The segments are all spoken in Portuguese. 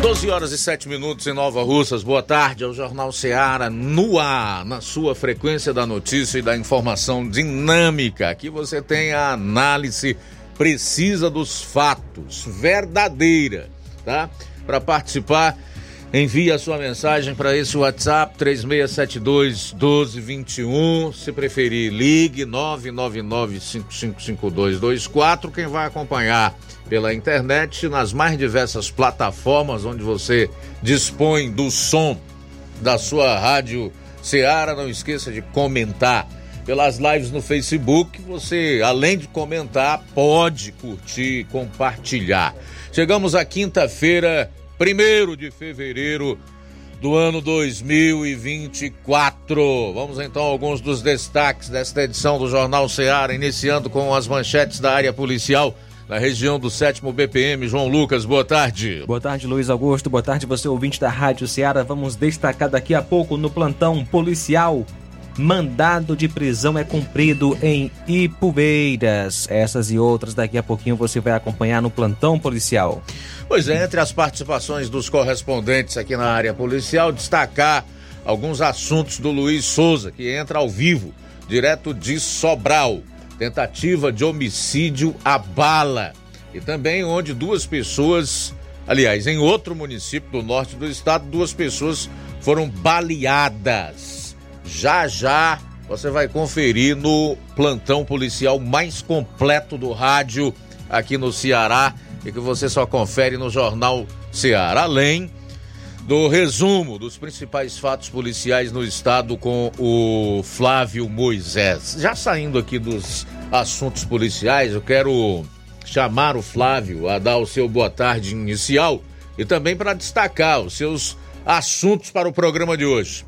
12 horas e 7 minutos em Nova Russas. Boa tarde ao Jornal Seara no ar, na sua frequência da notícia e da informação dinâmica. Aqui você tem a análise precisa dos fatos, verdadeira, tá? Para participar, envie a sua mensagem para esse WhatsApp 3672 1221. Se preferir, ligue 999 555224. Quem vai acompanhar pela internet, nas mais diversas plataformas onde você dispõe do som da sua rádio Ceará. Não esqueça de comentar pelas lives no Facebook. Você, além de comentar, pode curtir, compartilhar. Chegamos à quinta-feira, 1 de fevereiro do ano 2024. Vamos então a alguns dos destaques desta edição do Jornal Ceará, iniciando com as manchetes da área policial na região do sétimo BPM. João Lucas, boa tarde. Boa tarde, Luiz Augusto. Boa tarde, você ouvinte da Rádio Ceará. Vamos destacar daqui a pouco no plantão policial. Mandado de prisão é cumprido em Ipueiras. Essas e outras daqui a pouquinho você vai acompanhar no plantão policial. Pois é, entre as participações dos correspondentes aqui na área policial, destacar alguns assuntos do Luiz Souza, que entra ao vivo, direto de Sobral tentativa de homicídio à bala. E também onde duas pessoas, aliás, em outro município do norte do estado, duas pessoas foram baleadas. Já já você vai conferir no plantão policial mais completo do rádio aqui no Ceará e que você só confere no jornal Ceará, além do resumo dos principais fatos policiais no estado com o Flávio Moisés. Já saindo aqui dos assuntos policiais, eu quero chamar o Flávio a dar o seu boa tarde inicial e também para destacar os seus assuntos para o programa de hoje.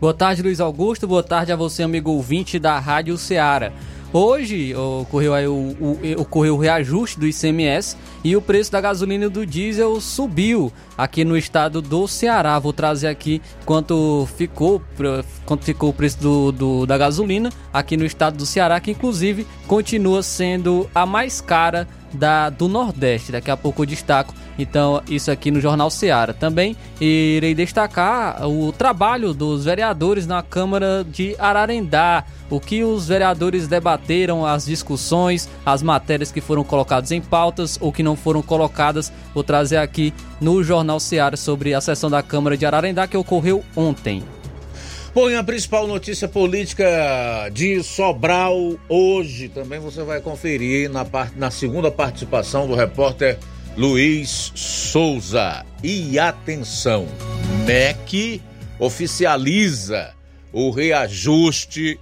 Boa tarde, Luiz Augusto. Boa tarde a você, amigo ouvinte da Rádio Ceará. Hoje ocorreu, aí o, o, ocorreu o reajuste do ICMS e o preço da gasolina e do diesel subiu aqui no estado do Ceará. Vou trazer aqui quanto ficou, quanto ficou o preço do, do, da gasolina aqui no estado do Ceará, que inclusive continua sendo a mais cara da, do Nordeste. Daqui a pouco eu destaco então isso aqui no Jornal Seara. Também irei destacar o trabalho dos vereadores na Câmara de Ararendá, o que os vereadores debateram, as discussões, as matérias que foram colocadas em pautas ou que não foram colocadas. Vou trazer aqui no Jornal Seara sobre a sessão da Câmara de Ararendá que ocorreu ontem. Bom, e a principal notícia política de Sobral hoje também você vai conferir na, part... na segunda participação do repórter Luiz Souza. E atenção, MEC oficializa o reajuste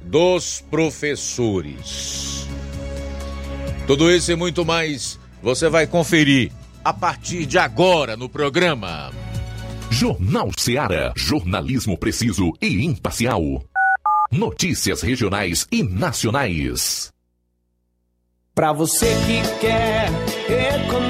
dos professores. Tudo isso e muito mais você vai conferir a partir de agora no programa. Jornal Ceará, jornalismo preciso e imparcial. Notícias regionais e nacionais. Para você que quer economizar.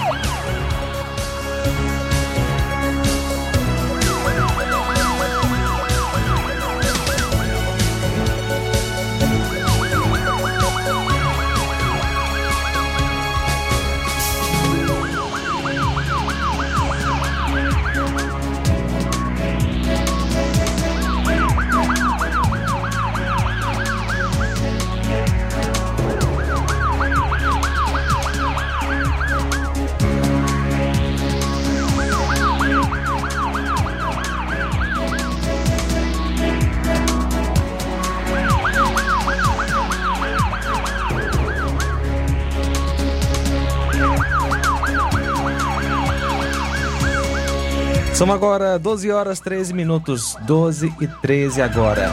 São agora 12 horas 13 minutos, 12 e 13 agora.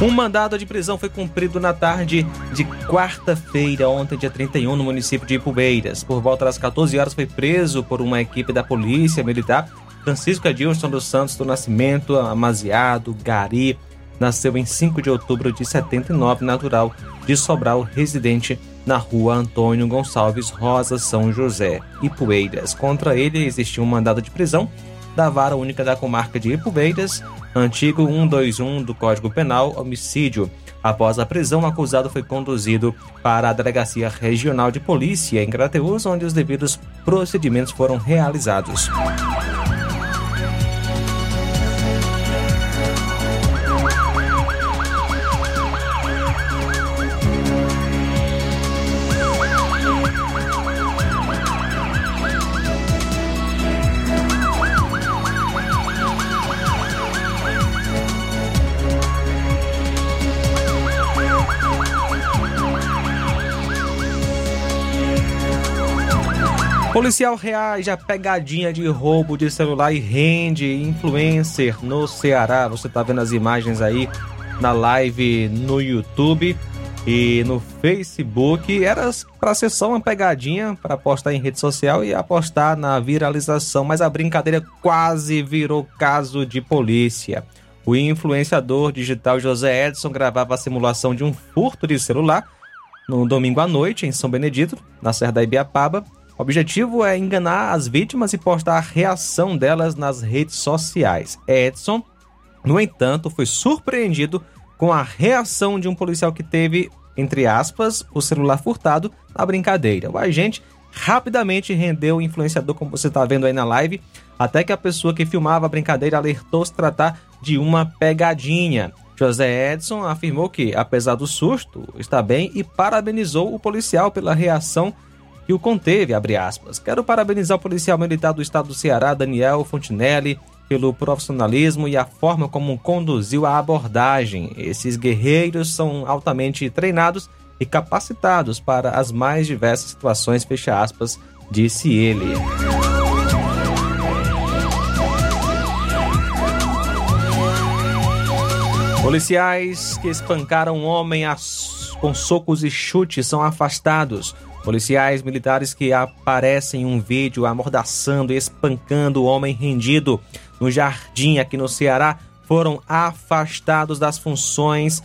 Um mandado de prisão foi cumprido na tarde de quarta-feira, ontem, dia 31, no município de Ipubeiras. Por volta das 14 horas, foi preso por uma equipe da Polícia Militar Francisco Adilson dos Santos do Nascimento, Amaziado, Gari. Nasceu em 5 de outubro de 79, natural de Sobral, residente na rua Antônio Gonçalves Rosa, São José, Ipueiras. Contra ele existiu um mandado de prisão da Vara Única da Comarca de Ipueiras, antigo 121 do Código Penal, homicídio. Após a prisão, o acusado foi conduzido para a Delegacia Regional de Polícia em Crateus, onde os devidos procedimentos foram realizados. Policial reage a pegadinha de roubo de celular e rende influencer no Ceará. Você tá vendo as imagens aí na live no YouTube e no Facebook. Era para ser só uma pegadinha para postar em rede social e apostar na viralização, mas a brincadeira quase virou caso de polícia. O influenciador digital José Edson gravava a simulação de um furto de celular no domingo à noite em São Benedito, na Serra da Ibiapaba o objetivo é enganar as vítimas e postar a reação delas nas redes sociais. Edson, no entanto, foi surpreendido com a reação de um policial que teve, entre aspas, o celular furtado na brincadeira. O agente rapidamente rendeu o influenciador, como você está vendo aí na live, até que a pessoa que filmava a brincadeira alertou se tratar de uma pegadinha. José Edson afirmou que, apesar do susto, está bem e parabenizou o policial pela reação que o conteve, abre aspas. Quero parabenizar o policial militar do estado do Ceará, Daniel Fontinelli, pelo profissionalismo e a forma como conduziu a abordagem. Esses guerreiros são altamente treinados e capacitados para as mais diversas situações, fecha aspas, disse ele. Policiais que espancaram um homem com socos e chutes são afastados. Policiais militares que aparecem em um vídeo amordaçando e espancando o homem rendido no jardim aqui no Ceará foram afastados das funções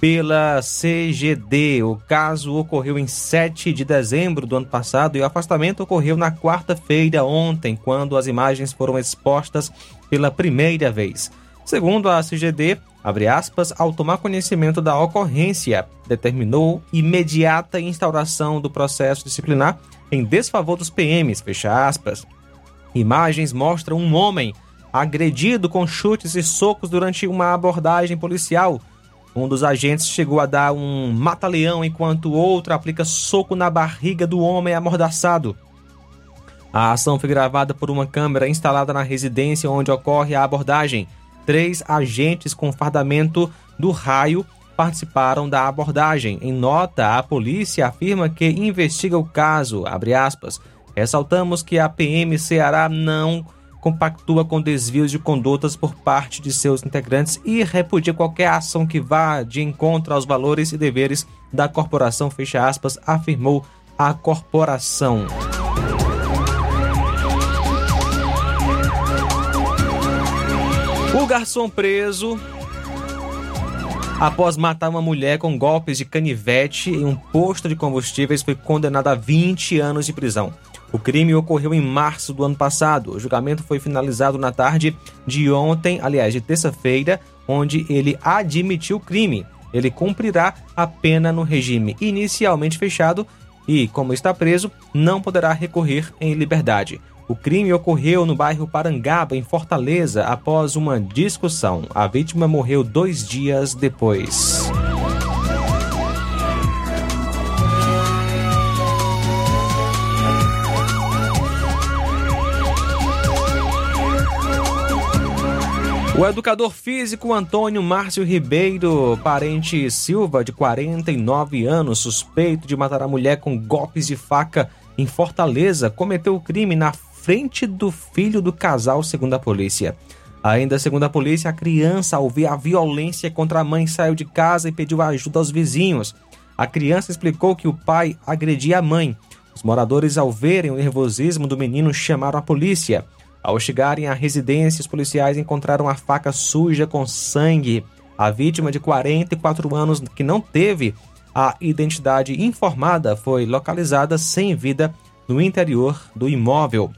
pela CGD. O caso ocorreu em 7 de dezembro do ano passado e o afastamento ocorreu na quarta-feira, ontem, quando as imagens foram expostas pela primeira vez. Segundo a CGD, abre aspas, ao tomar conhecimento da ocorrência, determinou imediata instauração do processo disciplinar em desfavor dos PMs, fecha aspas. Imagens mostram um homem agredido com chutes e socos durante uma abordagem policial. Um dos agentes chegou a dar um mata-leão enquanto o outro aplica soco na barriga do homem amordaçado. A ação foi gravada por uma câmera instalada na residência onde ocorre a abordagem. Três agentes com fardamento do raio participaram da abordagem. Em nota, a polícia afirma que investiga o caso. Ressaltamos que a PM Ceará não compactua com desvios de condutas por parte de seus integrantes e repudia qualquer ação que vá de encontro aos valores e deveres da corporação, fecha aspas, afirmou a corporação. O garçom preso após matar uma mulher com golpes de canivete em um posto de combustíveis foi condenado a 20 anos de prisão. O crime ocorreu em março do ano passado. O julgamento foi finalizado na tarde de ontem, aliás, de terça-feira, onde ele admitiu o crime. Ele cumprirá a pena no regime inicialmente fechado e, como está preso, não poderá recorrer em liberdade. O crime ocorreu no bairro Parangaba, em Fortaleza, após uma discussão. A vítima morreu dois dias depois. O educador físico Antônio Márcio Ribeiro, parente Silva, de 49 anos, suspeito de matar a mulher com golpes de faca em Fortaleza, cometeu o crime na frente do filho do casal, segundo a polícia. Ainda segundo a polícia, a criança, ao ver a violência contra a mãe, saiu de casa e pediu ajuda aos vizinhos. A criança explicou que o pai agredia a mãe. Os moradores, ao verem o nervosismo do menino, chamaram a polícia. Ao chegarem à residência, os policiais encontraram a faca suja com sangue. A vítima de 44 anos, que não teve a identidade informada, foi localizada sem vida no interior do imóvel.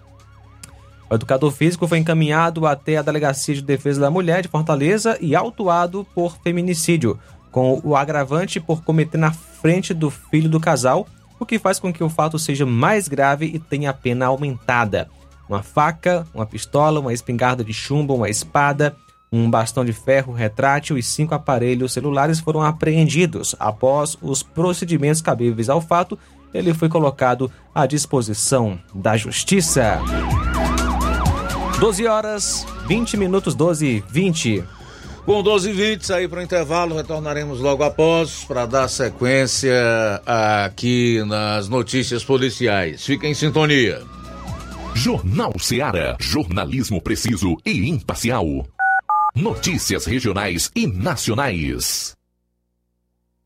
O educador físico foi encaminhado até a Delegacia de Defesa da Mulher de Fortaleza e autuado por feminicídio, com o agravante por cometer na frente do filho do casal, o que faz com que o fato seja mais grave e tenha a pena aumentada uma faca, uma pistola, uma espingarda de chumbo, uma espada, um bastão de ferro retrátil e cinco aparelhos celulares foram apreendidos. Após os procedimentos cabíveis ao fato, ele foi colocado à disposição da Justiça. 12 horas, 20 minutos, 12 e 20. Com 12 e 20, sair para o intervalo, retornaremos logo após para dar sequência aqui nas notícias policiais. Fiquem em sintonia. Jornal Seara. Jornalismo preciso e imparcial. Notícias regionais e nacionais.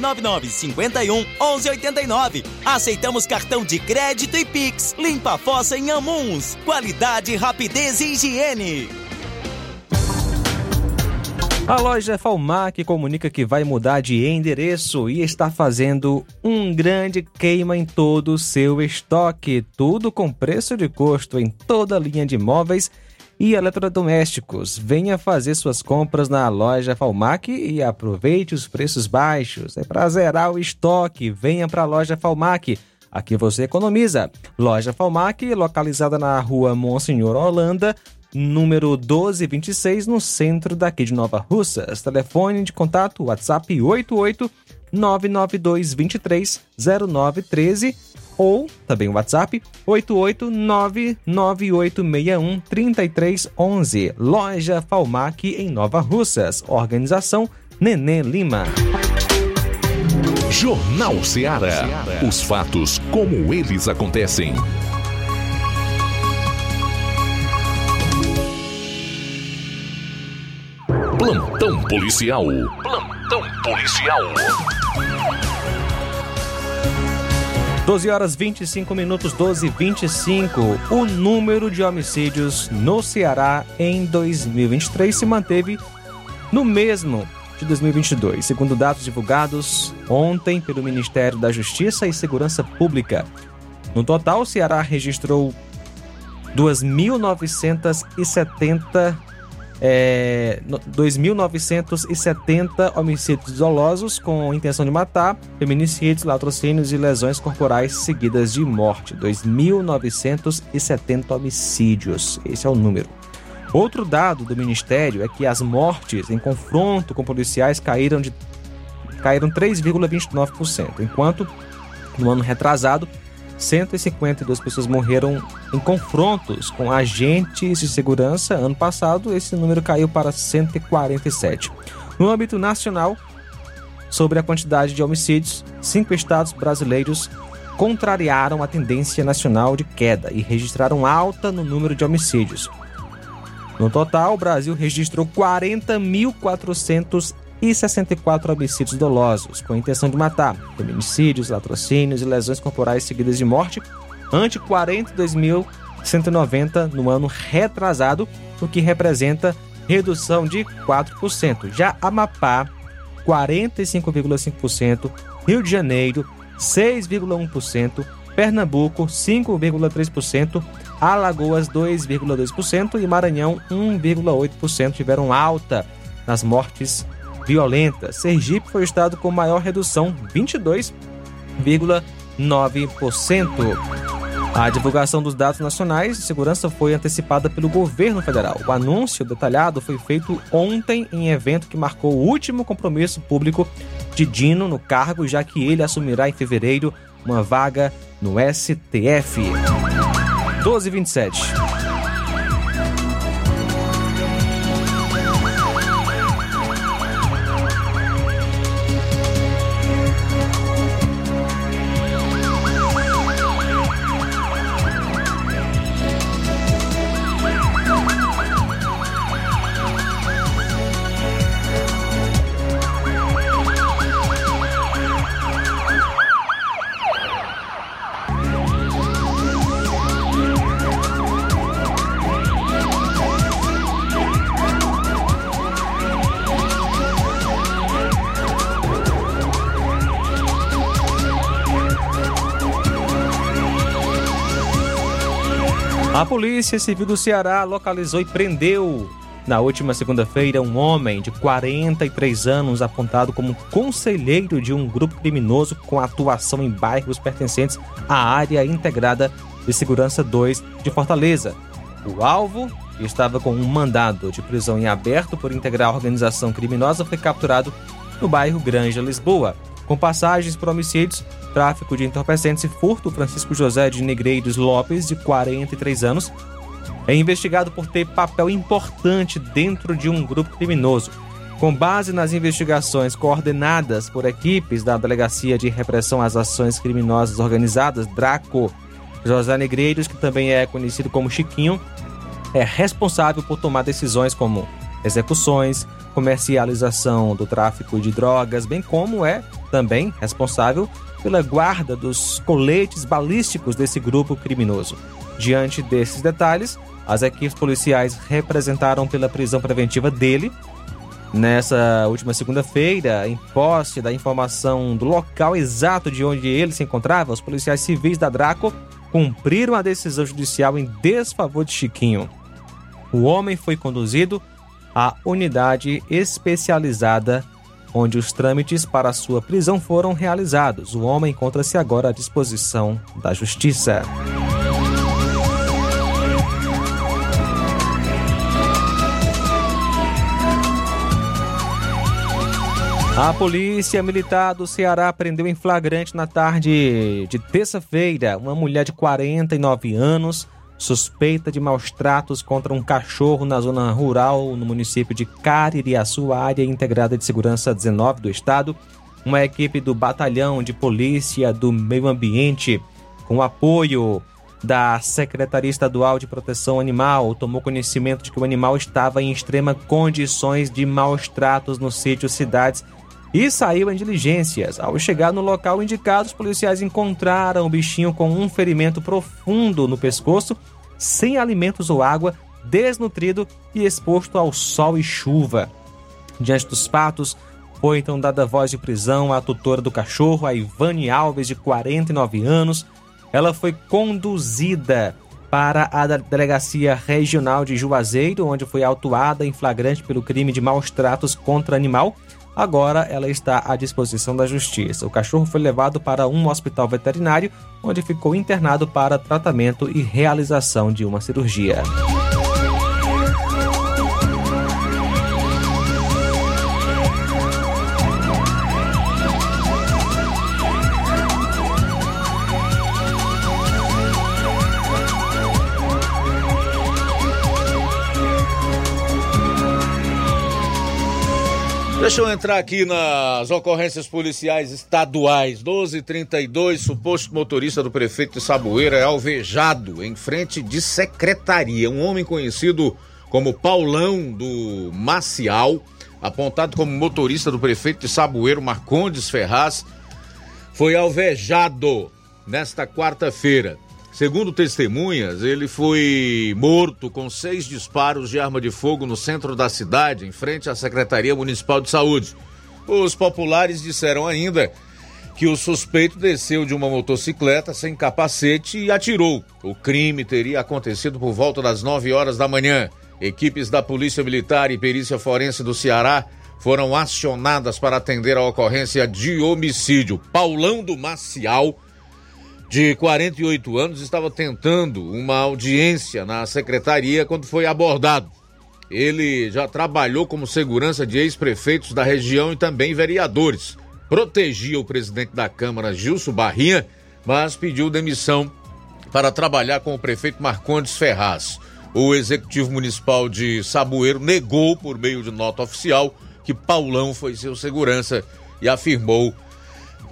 999 51 11 89. Aceitamos cartão de crédito e Pix. Limpa a fossa em Amuns. Qualidade, rapidez e higiene. A loja Falmac comunica que vai mudar de endereço e está fazendo um grande queima em todo o seu estoque. Tudo com preço de custo em toda a linha de móveis e eletrodomésticos. Venha fazer suas compras na loja Falmac e aproveite os preços baixos. É para zerar o estoque. Venha para a loja Falmac. Aqui você economiza. Loja Falmac, localizada na rua Monsenhor Holanda, número 1226, no centro daqui de Nova Russas. Telefone de contato WhatsApp 88 992 23 0913 ou também o WhatsApp 8899861 3311. Loja Falmac em Nova Russas. Organização Nenê Lima. Jornal Ceará. Os fatos como eles acontecem. Plantão policial. Plantão policial. 12 horas 25 minutos, 12 e 25. O número de homicídios no Ceará em 2023 se manteve no mesmo de 2022, segundo dados divulgados ontem pelo Ministério da Justiça e Segurança Pública. No total, o Ceará registrou 2.970 é, 2.970 homicídios dolosos com intenção de matar, feminicídios, latrocínios e lesões corporais seguidas de morte. 2.970 homicídios. Esse é o número. Outro dado do Ministério é que as mortes em confronto com policiais caíram de caíram 3,29%, enquanto no ano retrasado 152 pessoas morreram em confrontos com agentes de segurança. Ano passado, esse número caiu para 147. No âmbito nacional, sobre a quantidade de homicídios, cinco estados brasileiros contrariaram a tendência nacional de queda e registraram alta no número de homicídios. No total, o Brasil registrou 40.464 homicídios dolosos, com intenção de matar, feminicídios, latrocínios e lesões corporais seguidas de morte, ante 42.190 no ano retrasado, o que representa redução de 4%. Já Amapá, 45,5%, Rio de Janeiro, 6,1%, Pernambuco 5,3%, Alagoas 2,2% e Maranhão 1,8% tiveram alta nas mortes violentas. Sergipe foi o estado com maior redução, 22,9%. A divulgação dos dados nacionais de segurança foi antecipada pelo governo federal. O anúncio detalhado foi feito ontem em evento que marcou o último compromisso público de Dino no cargo, já que ele assumirá em fevereiro uma vaga no STF. 1227. A Polícia Civil do Ceará localizou e prendeu na última segunda-feira um homem de 43 anos apontado como conselheiro de um grupo criminoso com atuação em bairros pertencentes à área integrada de segurança 2 de Fortaleza. O alvo, que estava com um mandado de prisão em aberto por integrar a organização criminosa, foi capturado no bairro Granja, Lisboa. Com passagens por homicídios, tráfico de entorpecentes e furto, Francisco José de Negreiros Lopes, de 43 anos, é investigado por ter papel importante dentro de um grupo criminoso. Com base nas investigações coordenadas por equipes da Delegacia de Repressão às Ações Criminosas Organizadas, DRACO, José Negreiros, que também é conhecido como Chiquinho, é responsável por tomar decisões como execuções, comercialização do tráfico de drogas, bem como é também responsável pela guarda dos coletes balísticos desse grupo criminoso. Diante desses detalhes, as equipes policiais representaram pela prisão preventiva dele. Nessa última segunda-feira, em posse da informação do local exato de onde ele se encontrava, os policiais civis da Draco cumpriram a decisão judicial em desfavor de Chiquinho. O homem foi conduzido à unidade especializada onde os trâmites para sua prisão foram realizados. O homem encontra-se agora à disposição da Justiça. A Polícia Militar do Ceará prendeu em flagrante na tarde de terça-feira uma mulher de 49 anos suspeita de maus tratos contra um cachorro na zona rural no município de Caririaçu, área integrada de segurança 19 do estado. Uma equipe do Batalhão de Polícia do Meio Ambiente, com apoio da Secretaria Estadual de Proteção Animal, tomou conhecimento de que o animal estava em extrema condições de maus tratos no sítio Cidades e saiu em diligências. Ao chegar no local indicado, os policiais encontraram o bichinho com um ferimento profundo no pescoço, sem alimentos ou água, desnutrido e exposto ao sol e chuva. Diante dos fatos, foi então dada voz de prisão à tutora do cachorro, a Ivane Alves, de 49 anos. Ela foi conduzida para a Delegacia Regional de Juazeiro, onde foi autuada em flagrante pelo crime de maus tratos contra animal Agora ela está à disposição da justiça. O cachorro foi levado para um hospital veterinário, onde ficou internado para tratamento e realização de uma cirurgia. Deixa eu entrar aqui nas ocorrências policiais estaduais. 1232, suposto motorista do prefeito de Saboeira é alvejado em frente de secretaria. Um homem conhecido como Paulão do Macial, apontado como motorista do prefeito de Saboeiro, Marcondes Ferraz, foi alvejado nesta quarta-feira. Segundo testemunhas, ele foi morto com seis disparos de arma de fogo no centro da cidade, em frente à Secretaria Municipal de Saúde. Os populares disseram ainda que o suspeito desceu de uma motocicleta sem capacete e atirou. O crime teria acontecido por volta das 9 horas da manhã. Equipes da Polícia Militar e Perícia Forense do Ceará foram acionadas para atender a ocorrência de homicídio. Paulão do Macial de 48 anos, estava tentando uma audiência na secretaria quando foi abordado. Ele já trabalhou como segurança de ex-prefeitos da região e também vereadores. Protegia o presidente da Câmara, Gilson Barrinha, mas pediu demissão para trabalhar com o prefeito Marcondes Ferraz. O executivo municipal de Saboeiro negou, por meio de nota oficial, que Paulão foi seu segurança e afirmou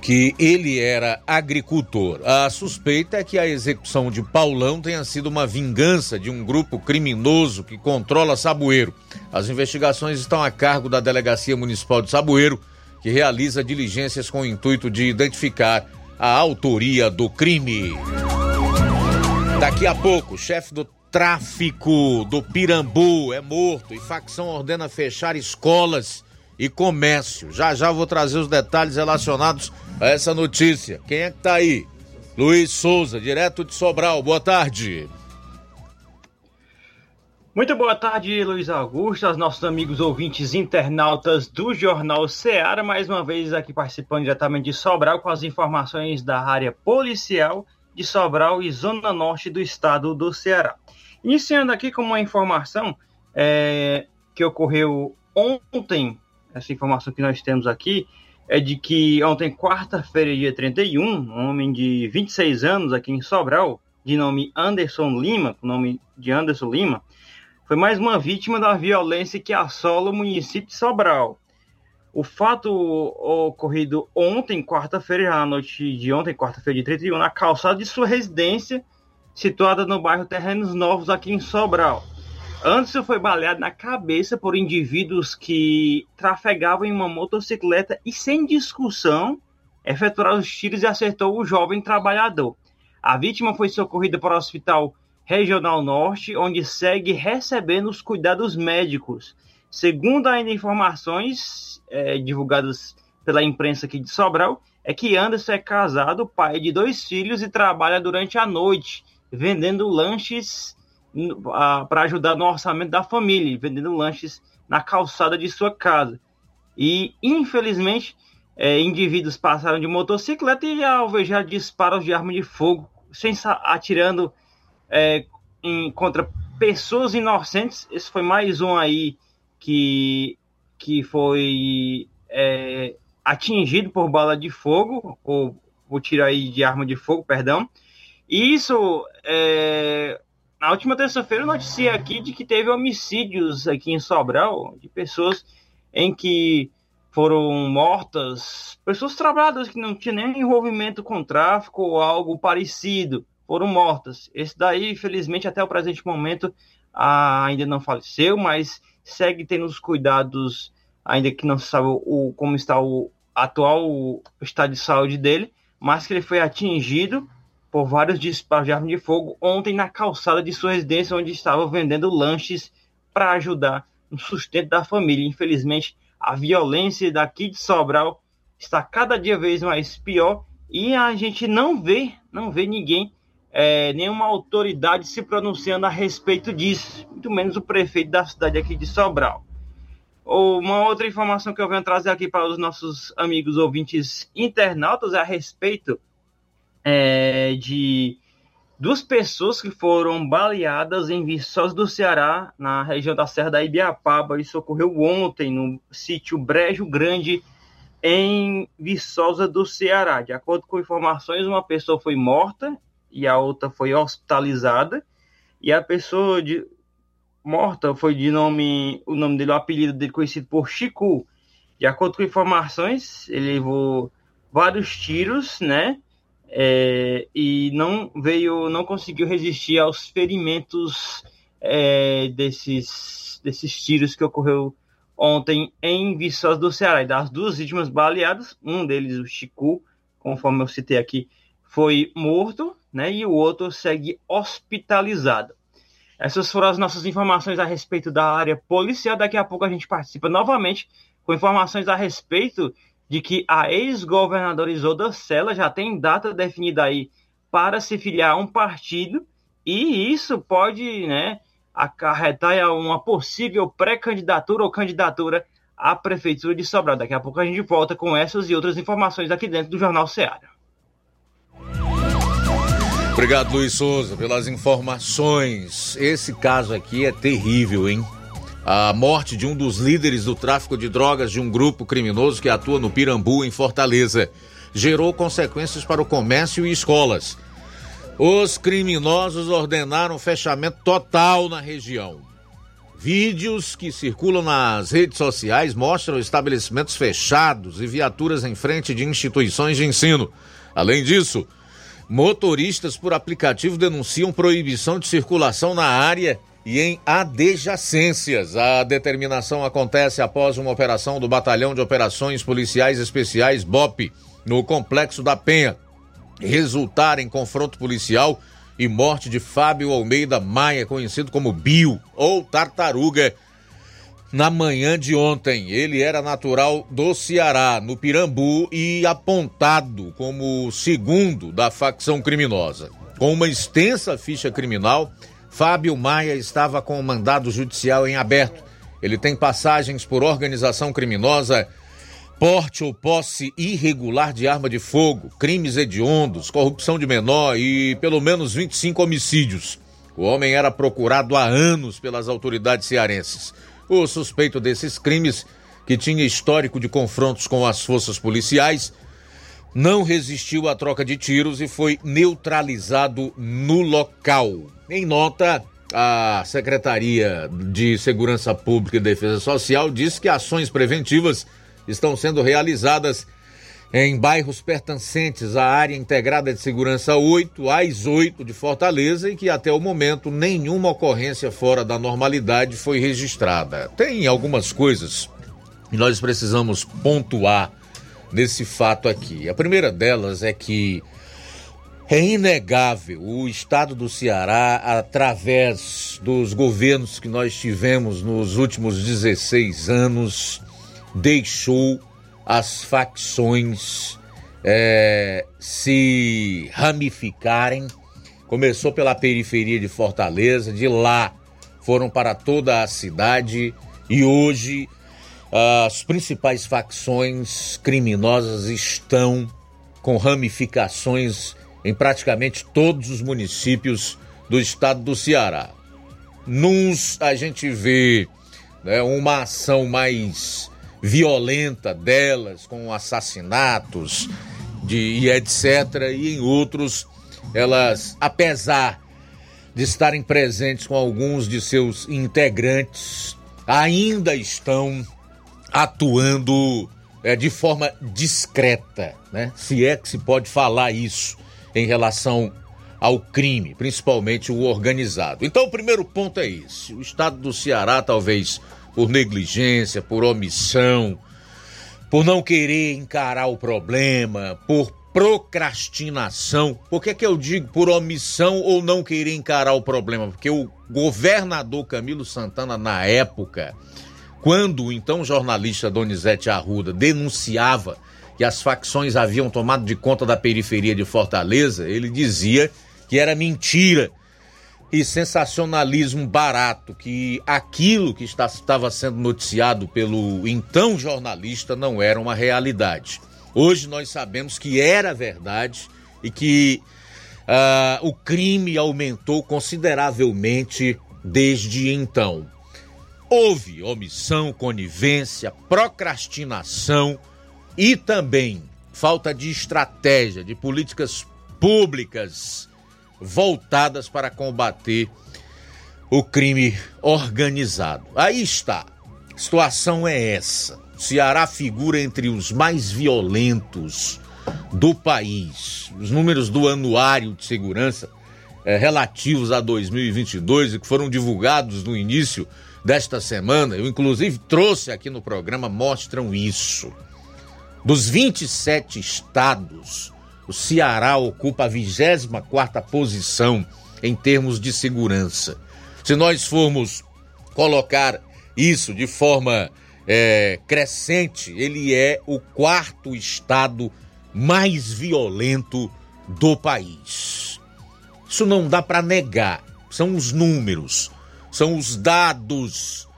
que ele era agricultor. A suspeita é que a execução de Paulão tenha sido uma vingança de um grupo criminoso que controla Saboeiro. As investigações estão a cargo da Delegacia Municipal de Saboeiro, que realiza diligências com o intuito de identificar a autoria do crime. Daqui a pouco, chefe do tráfico do Pirambu é morto e facção ordena fechar escolas e comércio. Já já vou trazer os detalhes relacionados a essa notícia. Quem é que tá aí? Luiz Souza, direto de Sobral. Boa tarde. Muito boa tarde, Luiz Augusto, aos nossos amigos ouvintes internautas do Jornal Ceará, mais uma vez aqui participando diretamente de Sobral com as informações da área policial de Sobral e Zona Norte do estado do Ceará. Iniciando aqui com uma informação é, que ocorreu ontem essa informação que nós temos aqui é de que ontem, quarta-feira, dia 31, um homem de 26 anos aqui em Sobral, de nome Anderson Lima, com nome de Anderson Lima, foi mais uma vítima da violência que assola o município de Sobral. O fato ocorrido ontem, quarta-feira, à noite de ontem, quarta-feira de 31, na calçada de sua residência, situada no bairro Terrenos Novos, aqui em Sobral. Anderson foi baleado na cabeça por indivíduos que trafegavam em uma motocicleta e, sem discussão, efetuaram os tiros e acertou o jovem trabalhador. A vítima foi socorrida para o Hospital Regional Norte, onde segue recebendo os cuidados médicos. Segundo ainda informações é, divulgadas pela imprensa aqui de Sobral, é que Anderson é casado, pai de dois filhos e trabalha durante a noite, vendendo lanches para ajudar no orçamento da família, vendendo lanches na calçada de sua casa. E, infelizmente, é, indivíduos passaram de motocicleta e alvejaram disparos de arma de fogo, sem atirando é, em, contra pessoas inocentes. Esse foi mais um aí que, que foi é, atingido por bala de fogo, ou, ou tiro aí de arma de fogo, perdão. E isso é, na última terça-feira, noticiei aqui de que teve homicídios aqui em Sobral de pessoas em que foram mortas, pessoas trabalhadas que não tinham nem envolvimento com tráfico ou algo parecido, foram mortas. Esse daí, infelizmente, até o presente momento, ainda não faleceu, mas segue tendo os cuidados, ainda que não se sabe o, como está o atual estado de saúde dele, mas que ele foi atingido por vários disparos de arma de fogo ontem na calçada de sua residência, onde estava vendendo lanches para ajudar no sustento da família. Infelizmente, a violência daqui de Sobral está cada dia vez mais pior e a gente não vê, não vê ninguém, é, nenhuma autoridade se pronunciando a respeito disso, muito menos o prefeito da cidade aqui de Sobral. Uma outra informação que eu venho trazer aqui para os nossos amigos ouvintes internautas é a respeito é, de duas pessoas que foram baleadas em Viçosa do Ceará, na região da Serra da Ibiapaba. Isso ocorreu ontem no sítio Brejo Grande, em Viçosa do Ceará. De acordo com informações, uma pessoa foi morta e a outra foi hospitalizada. E a pessoa de, morta foi de nome, o nome dele, o apelido dele conhecido por Chico. De acordo com informações, ele levou vários tiros, né? É, e não veio, não conseguiu resistir aos ferimentos é, desses, desses tiros que ocorreu ontem em Viçosa do Ceará. E das duas vítimas baleadas, um deles, o Chico, conforme eu citei aqui, foi morto, né? E o outro segue hospitalizado. Essas foram as nossas informações a respeito da área policial. Daqui a pouco a gente participa novamente com informações a respeito de que a ex-governadora Isolda Sela já tem data definida aí para se filiar a um partido e isso pode, né, acarretar uma possível pré-candidatura ou candidatura à prefeitura de Sobral. Daqui a pouco a gente volta com essas e outras informações aqui dentro do Jornal Ceará. Obrigado, Luiz Souza, pelas informações. Esse caso aqui é terrível, hein? A morte de um dos líderes do tráfico de drogas de um grupo criminoso que atua no Pirambu, em Fortaleza, gerou consequências para o comércio e escolas. Os criminosos ordenaram fechamento total na região. Vídeos que circulam nas redes sociais mostram estabelecimentos fechados e viaturas em frente de instituições de ensino. Além disso, Motoristas por aplicativo denunciam proibição de circulação na área e em adjacências. A determinação acontece após uma operação do Batalhão de Operações Policiais Especiais BOP no Complexo da Penha resultar em confronto policial e morte de Fábio Almeida Maia, conhecido como Bio ou Tartaruga, na manhã de ontem. Ele era natural do Ceará, no Pirambu, e apontado como segundo da facção criminosa. Com uma extensa ficha criminal, Fábio Maia estava com o mandado judicial em aberto. Ele tem passagens por organização criminosa, porte ou posse irregular de arma de fogo, crimes hediondos, corrupção de menor e pelo menos 25 homicídios. O homem era procurado há anos pelas autoridades cearenses. O suspeito desses crimes, que tinha histórico de confrontos com as forças policiais, não resistiu à troca de tiros e foi neutralizado no local. Em nota, a Secretaria de Segurança Pública e Defesa Social diz que ações preventivas estão sendo realizadas em bairros pertencentes à área integrada de segurança 8, AIS 8 de Fortaleza, e que até o momento nenhuma ocorrência fora da normalidade foi registrada. Tem algumas coisas que nós precisamos pontuar nesse fato aqui. A primeira delas é que é inegável o estado do Ceará, através dos governos que nós tivemos nos últimos 16 anos, deixou as facções é, se ramificarem. Começou pela periferia de Fortaleza, de lá foram para toda a cidade e hoje as principais facções criminosas estão com ramificações em praticamente todos os municípios do estado do Ceará. Nuns a gente vê né, uma ação mais violenta delas, com assassinatos de, e etc. E em outros, elas, apesar de estarem presentes com alguns de seus integrantes, ainda estão atuando é, de forma discreta, né? Se é que se pode falar isso em relação ao crime, principalmente o organizado. Então, o primeiro ponto é esse: o estado do Ceará talvez por negligência, por omissão, por não querer encarar o problema, por procrastinação. Por que, que eu digo por omissão ou não querer encarar o problema? Porque o governador Camilo Santana, na época, quando o então jornalista Donizete Arruda denunciava que as facções haviam tomado de conta da periferia de Fortaleza, ele dizia que era mentira e sensacionalismo barato, que aquilo que estava sendo noticiado pelo então jornalista não era uma realidade. Hoje nós sabemos que era verdade e que uh, o crime aumentou consideravelmente desde então. Houve omissão, conivência, procrastinação e também falta de estratégia, de políticas públicas voltadas para combater o crime organizado. Aí está. A situação é essa. Ceará figura entre os mais violentos do país. Os números do Anuário de Segurança eh, relativos a 2022 e que foram divulgados no início desta semana, eu inclusive trouxe aqui no programa, mostram isso. Dos 27 estados, o Ceará ocupa a 24 posição em termos de segurança. Se nós formos colocar isso de forma é, crescente, ele é o quarto estado mais violento do país. Isso não dá para negar, são os números, são os dados,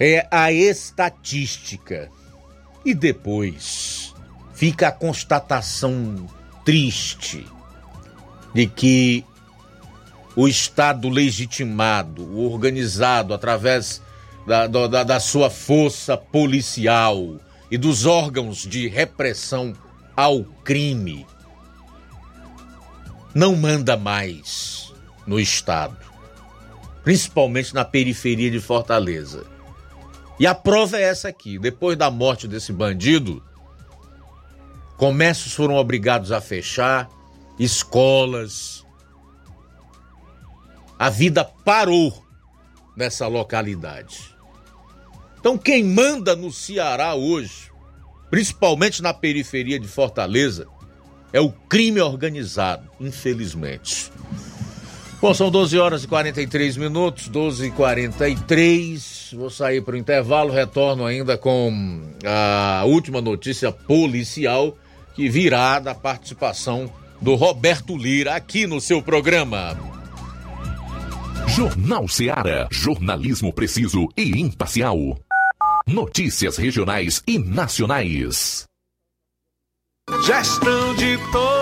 é a estatística. E depois fica a constatação triste de que o Estado legitimado, organizado através da, da, da sua força policial e dos órgãos de repressão ao crime, não manda mais no Estado, principalmente na periferia de Fortaleza. E a prova é essa aqui: depois da morte desse bandido, comércios foram obrigados a fechar, escolas. A vida parou nessa localidade. Então, quem manda no Ceará hoje, principalmente na periferia de Fortaleza, é o crime organizado, infelizmente. Bom, são 12 horas e 43 minutos, 12 e 43. Vou sair para o intervalo, retorno ainda com a última notícia policial que virá da participação do Roberto Lira aqui no seu programa. Jornal Ceará, jornalismo preciso e imparcial. Notícias regionais e nacionais. Gestão de todos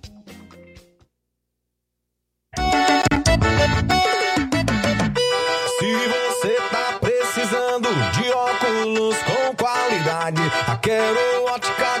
Qualidade, a Quero Ótica com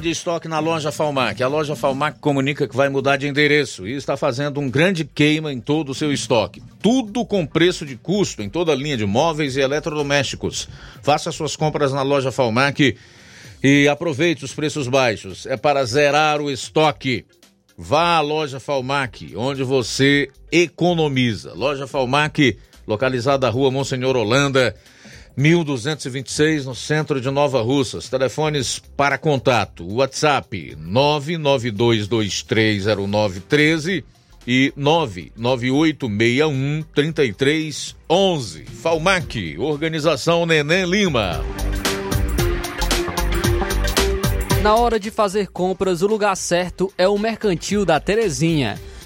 De estoque na loja Falmac. A loja Falmac comunica que vai mudar de endereço e está fazendo um grande queima em todo o seu estoque. Tudo com preço de custo em toda a linha de móveis e eletrodomésticos. Faça suas compras na loja Falmac e aproveite os preços baixos. É para zerar o estoque. Vá à loja Falmac, onde você economiza. Loja Falmac, localizada na rua Monsenhor Holanda, 1226, no centro de Nova Russas. Telefones para contato: WhatsApp 992230913 e 998613311. Falmac, Organização Neném Lima. Na hora de fazer compras, o lugar certo é o Mercantil da Terezinha.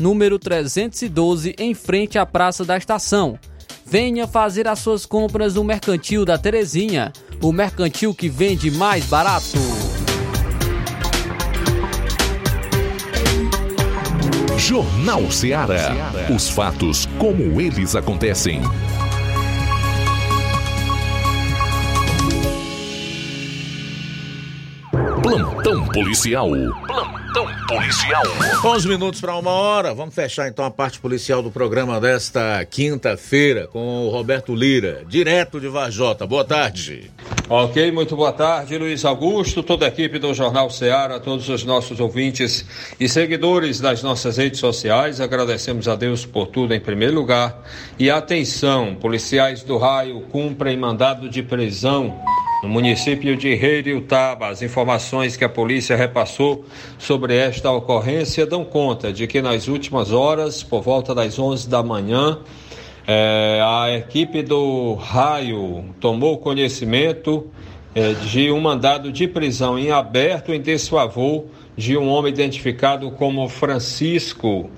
número 312, em frente à Praça da Estação. Venha fazer as suas compras no Mercantil da Terezinha, o mercantil que vende mais barato. Jornal Ceará. Os fatos como eles acontecem. Plantão policial. Plantão policial. 11 minutos para uma hora. Vamos fechar então a parte policial do programa desta quinta-feira com o Roberto Lira, direto de Vajota. Boa tarde. Ok, muito boa tarde, Luiz Augusto, toda a equipe do Jornal Ceará, todos os nossos ouvintes e seguidores das nossas redes sociais. Agradecemos a Deus por tudo em primeiro lugar. E atenção, policiais do raio cumprem mandado de prisão no município de Reiriutaba. As informações que a polícia repassou sobre esta ocorrência dão conta de que nas últimas horas, por volta das 11 da manhã, eh, a equipe do Raio tomou conhecimento eh, de um mandado de prisão em aberto em desfavor de um homem identificado como Francisco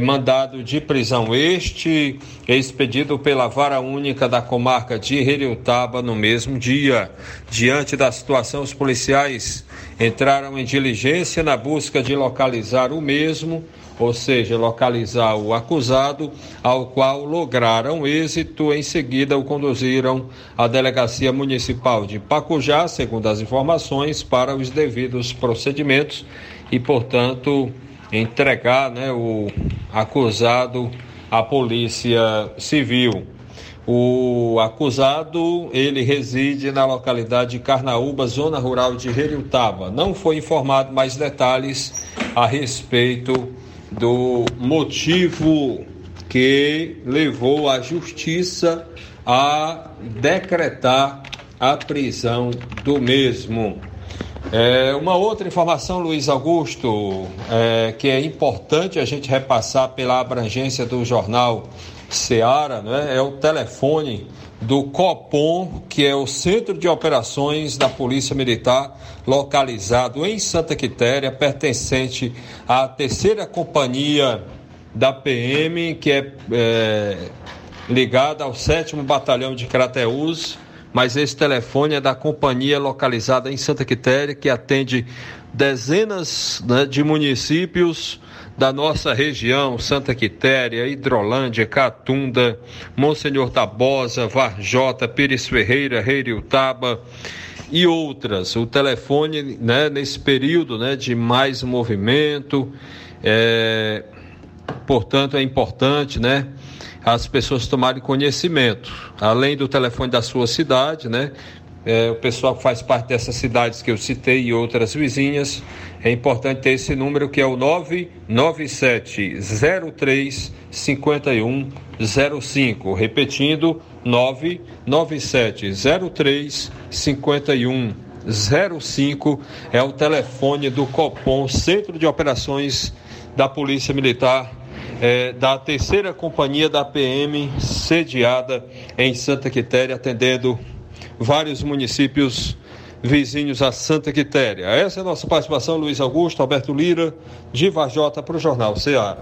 mandado de prisão este expedido pela vara única da comarca de Heriutaba no mesmo dia. Diante da situação, os policiais entraram em diligência na busca de localizar o mesmo, ou seja, localizar o acusado, ao qual lograram êxito. Em seguida, o conduziram à delegacia municipal de Pacujá, segundo as informações, para os devidos procedimentos e, portanto, entregar né, o acusado à polícia civil. O acusado, ele reside na localidade de Carnaúba, zona rural de Heriutaba. Não foi informado mais detalhes a respeito do motivo que levou a justiça a decretar a prisão do mesmo. É, uma outra informação, Luiz Augusto, é, que é importante a gente repassar pela abrangência do jornal Seara, né, é o telefone do COPOM, que é o Centro de Operações da Polícia Militar, localizado em Santa Quitéria, pertencente à terceira companhia da PM, que é, é ligada ao sétimo Batalhão de Crateús mas esse telefone é da companhia localizada em Santa Quitéria, que atende dezenas né, de municípios da nossa região, Santa Quitéria, Hidrolândia, Catunda, Monsenhor Tabosa, Varjota, Pires Ferreira, Reiriutaba e outras. O telefone, né, nesse período né, de mais movimento, é, portanto, é importante, né? As pessoas tomarem conhecimento, além do telefone da sua cidade, né? É, o pessoal que faz parte dessas cidades que eu citei e outras vizinhas, é importante ter esse número que é o 99703 5105. Repetindo, 99703 5105 é o telefone do Copom, Centro de Operações da Polícia Militar é, da terceira companhia da PM, sediada em Santa Quitéria, atendendo vários municípios vizinhos a Santa Quitéria. Essa é a nossa participação, Luiz Augusto, Alberto Lira, de Varjota para o Jornal Ceará.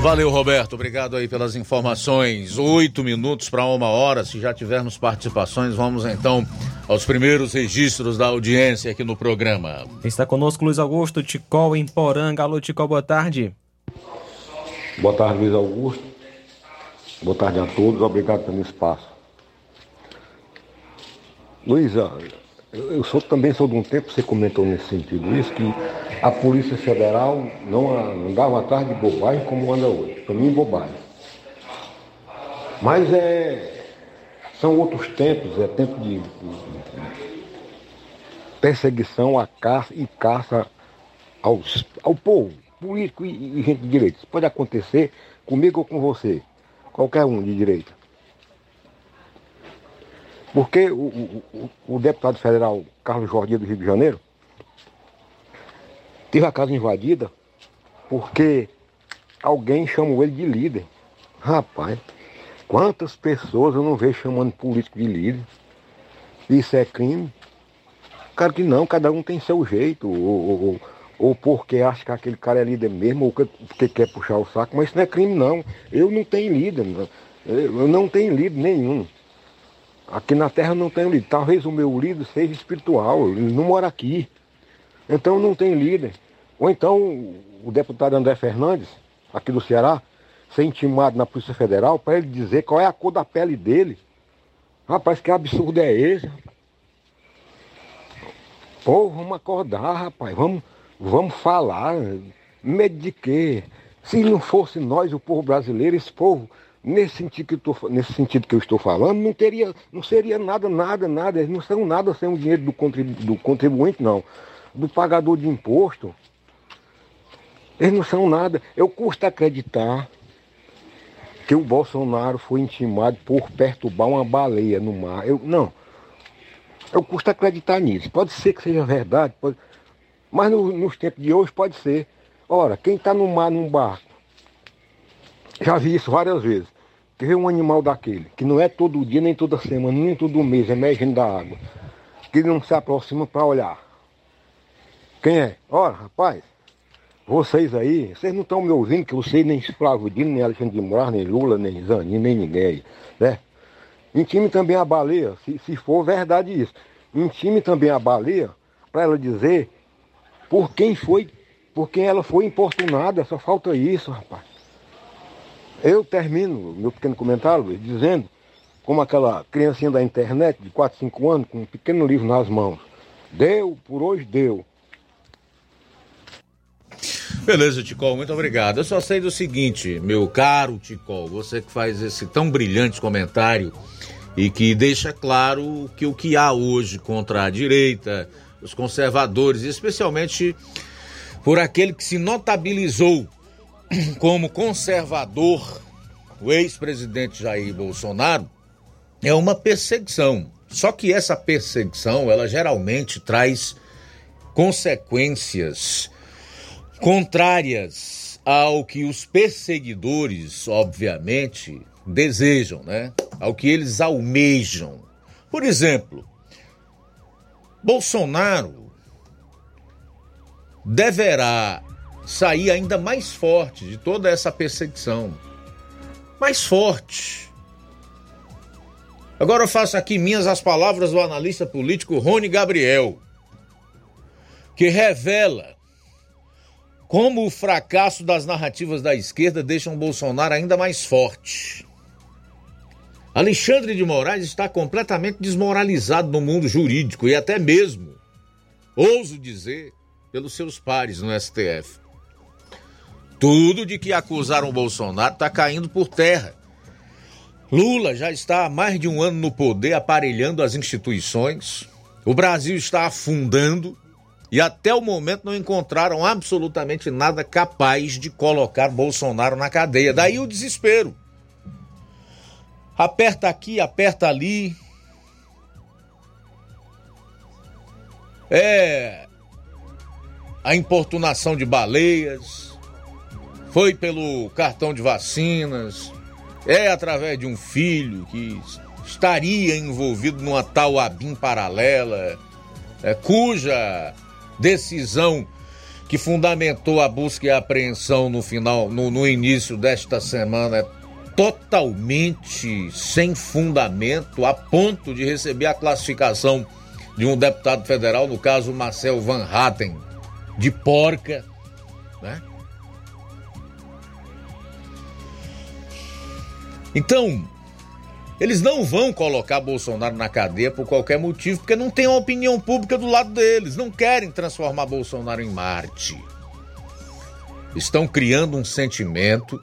Valeu, Roberto. Obrigado aí pelas informações. Oito minutos para uma hora. Se já tivermos participações, vamos então aos primeiros registros da audiência aqui no programa. Está conosco Luiz Augusto Ticol em Poranga. Alô, Ticol, boa tarde. Boa tarde, Luiz Augusto. Boa tarde a todos. Obrigado pelo espaço. Luísa, eu sou, também sou de um tempo, você comentou nesse sentido, isso, que a Polícia Federal não andava atrás de bobagem como anda hoje. Para mim, bobagem. Mas é, são outros tempos, é tempo de, de perseguição à caça e caça aos, ao povo, político e, e gente de direito. Isso pode acontecer comigo ou com você, qualquer um de direita. Porque o, o, o, deputado federal Carlos Jordi do Rio de Janeiro teve a casa invadida porque alguém chamou ele de líder. Rapaz, quantas pessoas eu não vejo chamando político de líder? Isso é crime? Cara que não, cada um tem seu jeito, ou, ou, ou porque acha que aquele cara é líder mesmo, ou porque quer puxar o saco, mas isso não é crime não. Eu não tenho líder, eu não tenho líder nenhum. Aqui na terra não tem líder. Talvez o meu líder seja espiritual, ele não mora aqui. Então não tem líder. Ou então o deputado André Fernandes, aqui do Ceará, ser intimado na Polícia Federal para ele dizer qual é a cor da pele dele. Rapaz, que absurdo é esse? Pô, vamos acordar, rapaz. Vamos, vamos falar. Medo de quê? Se não fosse nós, o povo brasileiro, esse povo nesse sentido que eu, tô, nesse sentido que eu estou falando, não teria, não seria nada, nada, nada, eles não são nada sem o dinheiro do, contribu, do contribuinte, não. Do pagador de imposto. Eles não são nada. Eu custa acreditar que o Bolsonaro foi intimado por perturbar uma baleia no mar. Eu, não. Eu custa acreditar nisso. Pode ser que seja verdade, pode... mas no, nos tempos de hoje pode ser. Ora, quem está no mar num barco, já vi isso várias vezes. Que vê um animal daquele, que não é todo dia, nem toda semana, nem todo mês, emergendo da água. Que não se aproxima para olhar. Quem é? Ora, rapaz, vocês aí, vocês não estão me ouvindo, que eu sei nem Flávio Dino, nem Alexandre de Moraes, nem Lula, nem Zanin, nem ninguém né? Intime também a baleia, se, se for verdade isso. Intime também a baleia para ela dizer por quem foi, por quem ela foi importunada, só falta isso, rapaz. Eu termino meu pequeno comentário Luiz, dizendo como aquela criancinha da internet de 4, 5 anos com um pequeno livro nas mãos. Deu, por hoje deu. Beleza, Ticol, muito obrigado. Eu só sei do seguinte, meu caro Ticol, você que faz esse tão brilhante comentário e que deixa claro que o que há hoje contra a direita, os conservadores, especialmente por aquele que se notabilizou como conservador, o ex-presidente Jair Bolsonaro, é uma perseguição. Só que essa perseguição, ela geralmente traz consequências contrárias ao que os perseguidores, obviamente, desejam, né? Ao que eles almejam. Por exemplo, Bolsonaro deverá sair ainda mais forte de toda essa perseguição. Mais forte. Agora eu faço aqui minhas as palavras do analista político Rony Gabriel, que revela como o fracasso das narrativas da esquerda deixam Bolsonaro ainda mais forte. Alexandre de Moraes está completamente desmoralizado no mundo jurídico e até mesmo, ouso dizer, pelos seus pares no STF. Tudo de que acusaram o Bolsonaro está caindo por terra. Lula já está há mais de um ano no poder, aparelhando as instituições. O Brasil está afundando e até o momento não encontraram absolutamente nada capaz de colocar Bolsonaro na cadeia. Daí o desespero. Aperta aqui, aperta ali. É a importunação de baleias foi pelo cartão de vacinas, é através de um filho que estaria envolvido numa tal ABIN paralela, é, cuja decisão que fundamentou a busca e a apreensão no final, no, no início desta semana é totalmente sem fundamento, a ponto de receber a classificação de um deputado federal, no caso Marcel Van Hatten, de porca, né? Então, eles não vão colocar Bolsonaro na cadeia por qualquer motivo, porque não tem uma opinião pública do lado deles. Não querem transformar Bolsonaro em Marte. Estão criando um sentimento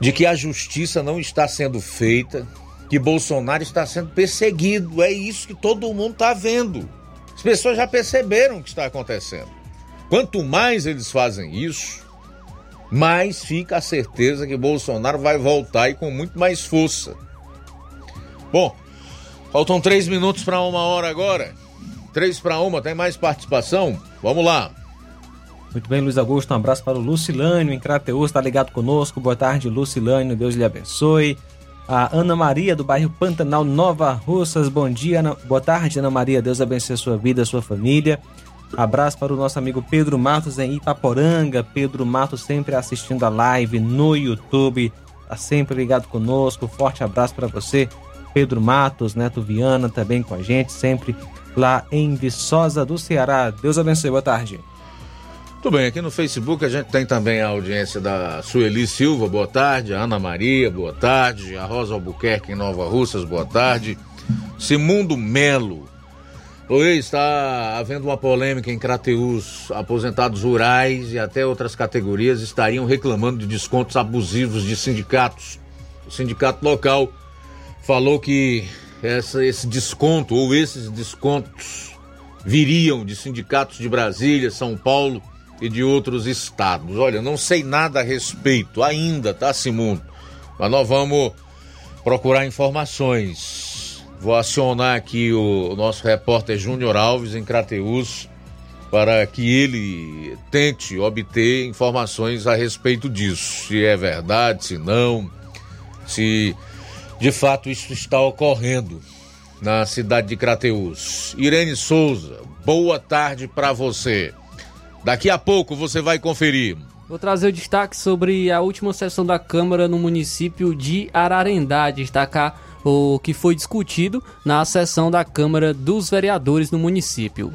de que a justiça não está sendo feita, que Bolsonaro está sendo perseguido. É isso que todo mundo está vendo. As pessoas já perceberam o que está acontecendo. Quanto mais eles fazem isso, mais fica a certeza que Bolsonaro vai voltar e com muito mais força. Bom, faltam três minutos para uma hora agora. Três para uma, tem mais participação? Vamos lá. Muito bem, Luiz Augusto, um abraço para o Lucilânio em Crateus, está ligado conosco. Boa tarde, Lucilânio, Deus lhe abençoe. A Ana Maria, do bairro Pantanal, Nova Russas, bom dia. Ana... Boa tarde, Ana Maria, Deus abençoe a sua vida, a sua família. Abraço para o nosso amigo Pedro Matos em Ipaporanga. Pedro Matos sempre assistindo a live no YouTube, está sempre ligado conosco. Forte abraço para você. Pedro Matos, Neto Viana também com a gente, sempre lá em Viçosa do Ceará. Deus abençoe, boa tarde. Tudo bem, aqui no Facebook a gente tem também a audiência da Sueli Silva, boa tarde, a Ana Maria, boa tarde, a Rosa Albuquerque em Nova Russas, boa tarde, Simundo Melo. Oi, está havendo uma polêmica em Crateus. Aposentados rurais e até outras categorias estariam reclamando de descontos abusivos de sindicatos. O sindicato local falou que essa, esse desconto ou esses descontos viriam de sindicatos de Brasília, São Paulo e de outros estados. Olha, não sei nada a respeito ainda, tá, Simundo? Mas nós vamos procurar informações. Vou acionar aqui o nosso repórter Júnior Alves em Crateus para que ele tente obter informações a respeito disso. Se é verdade, se não, se de fato isso está ocorrendo na cidade de Crateus. Irene Souza, boa tarde para você. Daqui a pouco você vai conferir. Vou trazer o destaque sobre a última sessão da Câmara no município de Ararendá, destacar o que foi discutido na sessão da Câmara dos Vereadores no município.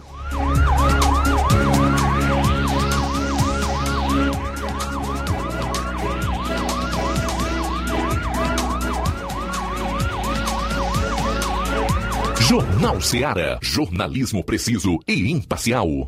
Jornal Seara. Jornalismo preciso e imparcial.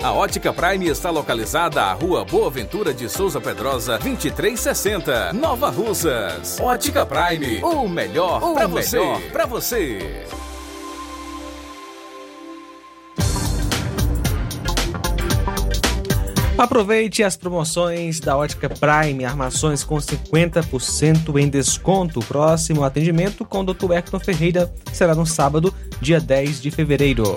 A Ótica Prime está localizada à Rua Boa Ventura de Souza Pedrosa, 2360, Nova Russas. Ótica Prime, o melhor para você. Para você. Aproveite as promoções da Ótica Prime, armações com 50% em desconto. Próximo atendimento com o Dr. Hector Ferreira será no sábado, dia 10 de fevereiro.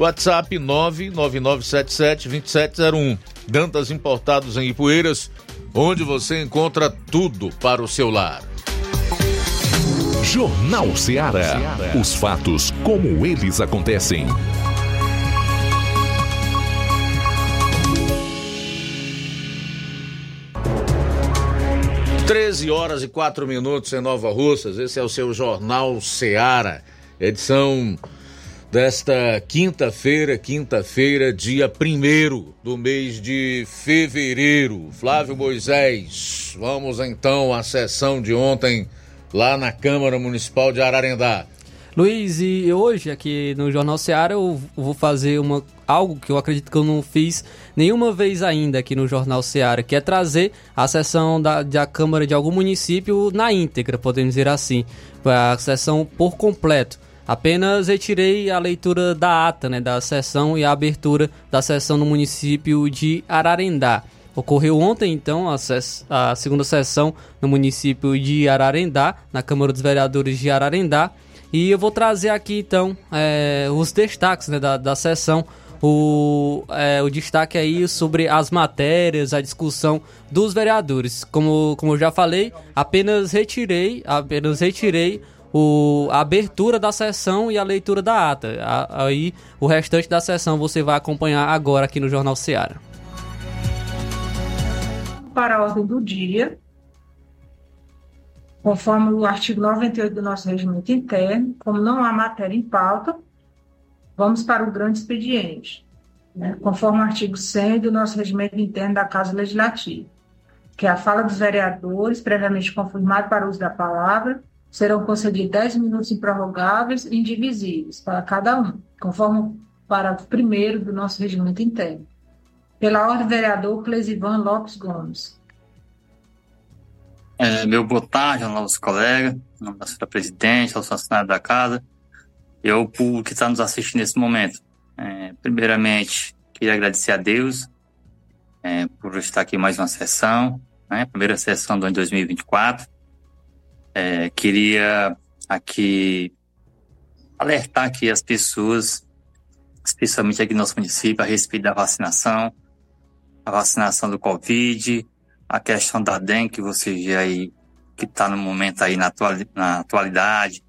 WhatsApp 999772701. Dantas Importados em Ipueiras, onde você encontra tudo para o seu lar. Jornal Ceará. Os fatos como eles acontecem. Treze horas e quatro minutos em Nova Russas. Esse é o seu Jornal Ceará, edição desta quinta-feira, quinta-feira, dia primeiro do mês de fevereiro. Flávio Moisés, vamos então à sessão de ontem lá na Câmara Municipal de Ararendá. Luiz, e hoje aqui no Jornal Seara eu vou fazer uma, algo que eu acredito que eu não fiz nenhuma vez ainda aqui no Jornal Seara, que é trazer a sessão da, da Câmara de algum município na íntegra, podemos dizer assim, a sessão por completo. Apenas retirei a leitura da ata, né, da sessão e a abertura da sessão no município de Ararendá. Ocorreu ontem, então, a, a, segunda sessão no município de Ararendá, na Câmara dos Vereadores de Ararendá. E eu vou trazer aqui, então, é, os destaques né, da, da sessão. O, é, o destaque aí sobre as matérias, a discussão dos vereadores. Como, como eu já falei, apenas retirei, apenas retirei o, a abertura da sessão e a leitura da ata. A, aí o restante da sessão você vai acompanhar agora aqui no Jornal Seara. Para a ordem do dia, conforme o artigo 98 do nosso regimento interno, como não há matéria em pauta, vamos para o grande expediente, né? conforme o artigo 100 do nosso regimento interno da Casa Legislativa, que é a fala dos vereadores, previamente confirmado para o uso da palavra, serão concedidos 10 minutos improrrogáveis e indivisíveis para cada um, conforme o parágrafo 1 do nosso regimento interno. Pela ordem, vereador Clesivan Lopes Gomes. É, meu boa tarde aos nossos colegas, em nome da senhora presidente, aos funcionários da casa e ao público que está nos assistindo nesse momento. É, primeiramente, queria agradecer a Deus é, por estar aqui mais uma sessão, né? Primeira sessão do ano 2024. É, queria aqui alertar aqui as pessoas, especialmente aqui no nosso município, a respeito da vacinação, a vacinação do Covid, a questão da dengue, que você vê aí, que está no momento aí na, atuali na atualidade,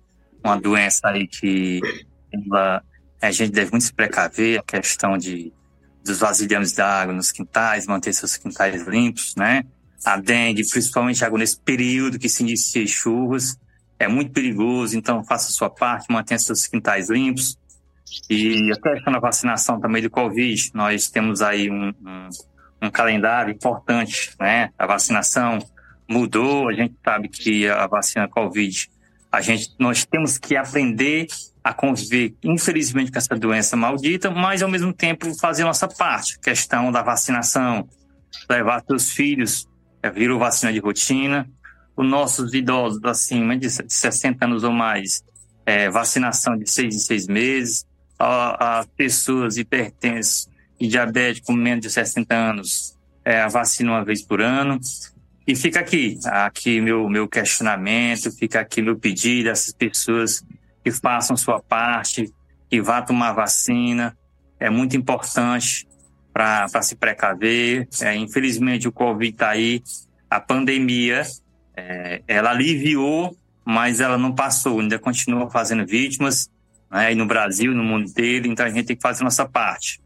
uma doença aí que ela, a gente deve muito se precaver, a questão de dos vasilhames d'água nos quintais, manter seus quintais limpos, né? A dengue, principalmente agora nesse período que se inicia chuvas, é muito perigoso, então faça a sua parte, mantenha seus quintais limpos. E a questão da vacinação também do Covid, nós temos aí um, um, um calendário importante, né? A vacinação mudou, a gente sabe que a vacina Covid, a gente, nós temos que aprender a conviver, infelizmente, com essa doença maldita, mas ao mesmo tempo fazer nossa parte. Questão da vacinação, levar seus filhos, virou vacina de rotina. Os nossos idosos acima de 60 anos ou mais, é, vacinação de seis em seis meses. As pessoas hipertensas e diabéticos com menos de 60 anos, é, a vacina uma vez por ano. E fica aqui, aqui meu, meu questionamento, fica aqui meu pedido a essas pessoas que façam sua parte, que vá tomar vacina. É muito importante para se precaver. É, infelizmente, o Covid está aí. A pandemia, é, ela aliviou, mas ela não passou. Ainda continua fazendo vítimas, né, no Brasil, no mundo inteiro. Então, a gente tem que fazer nossa parte.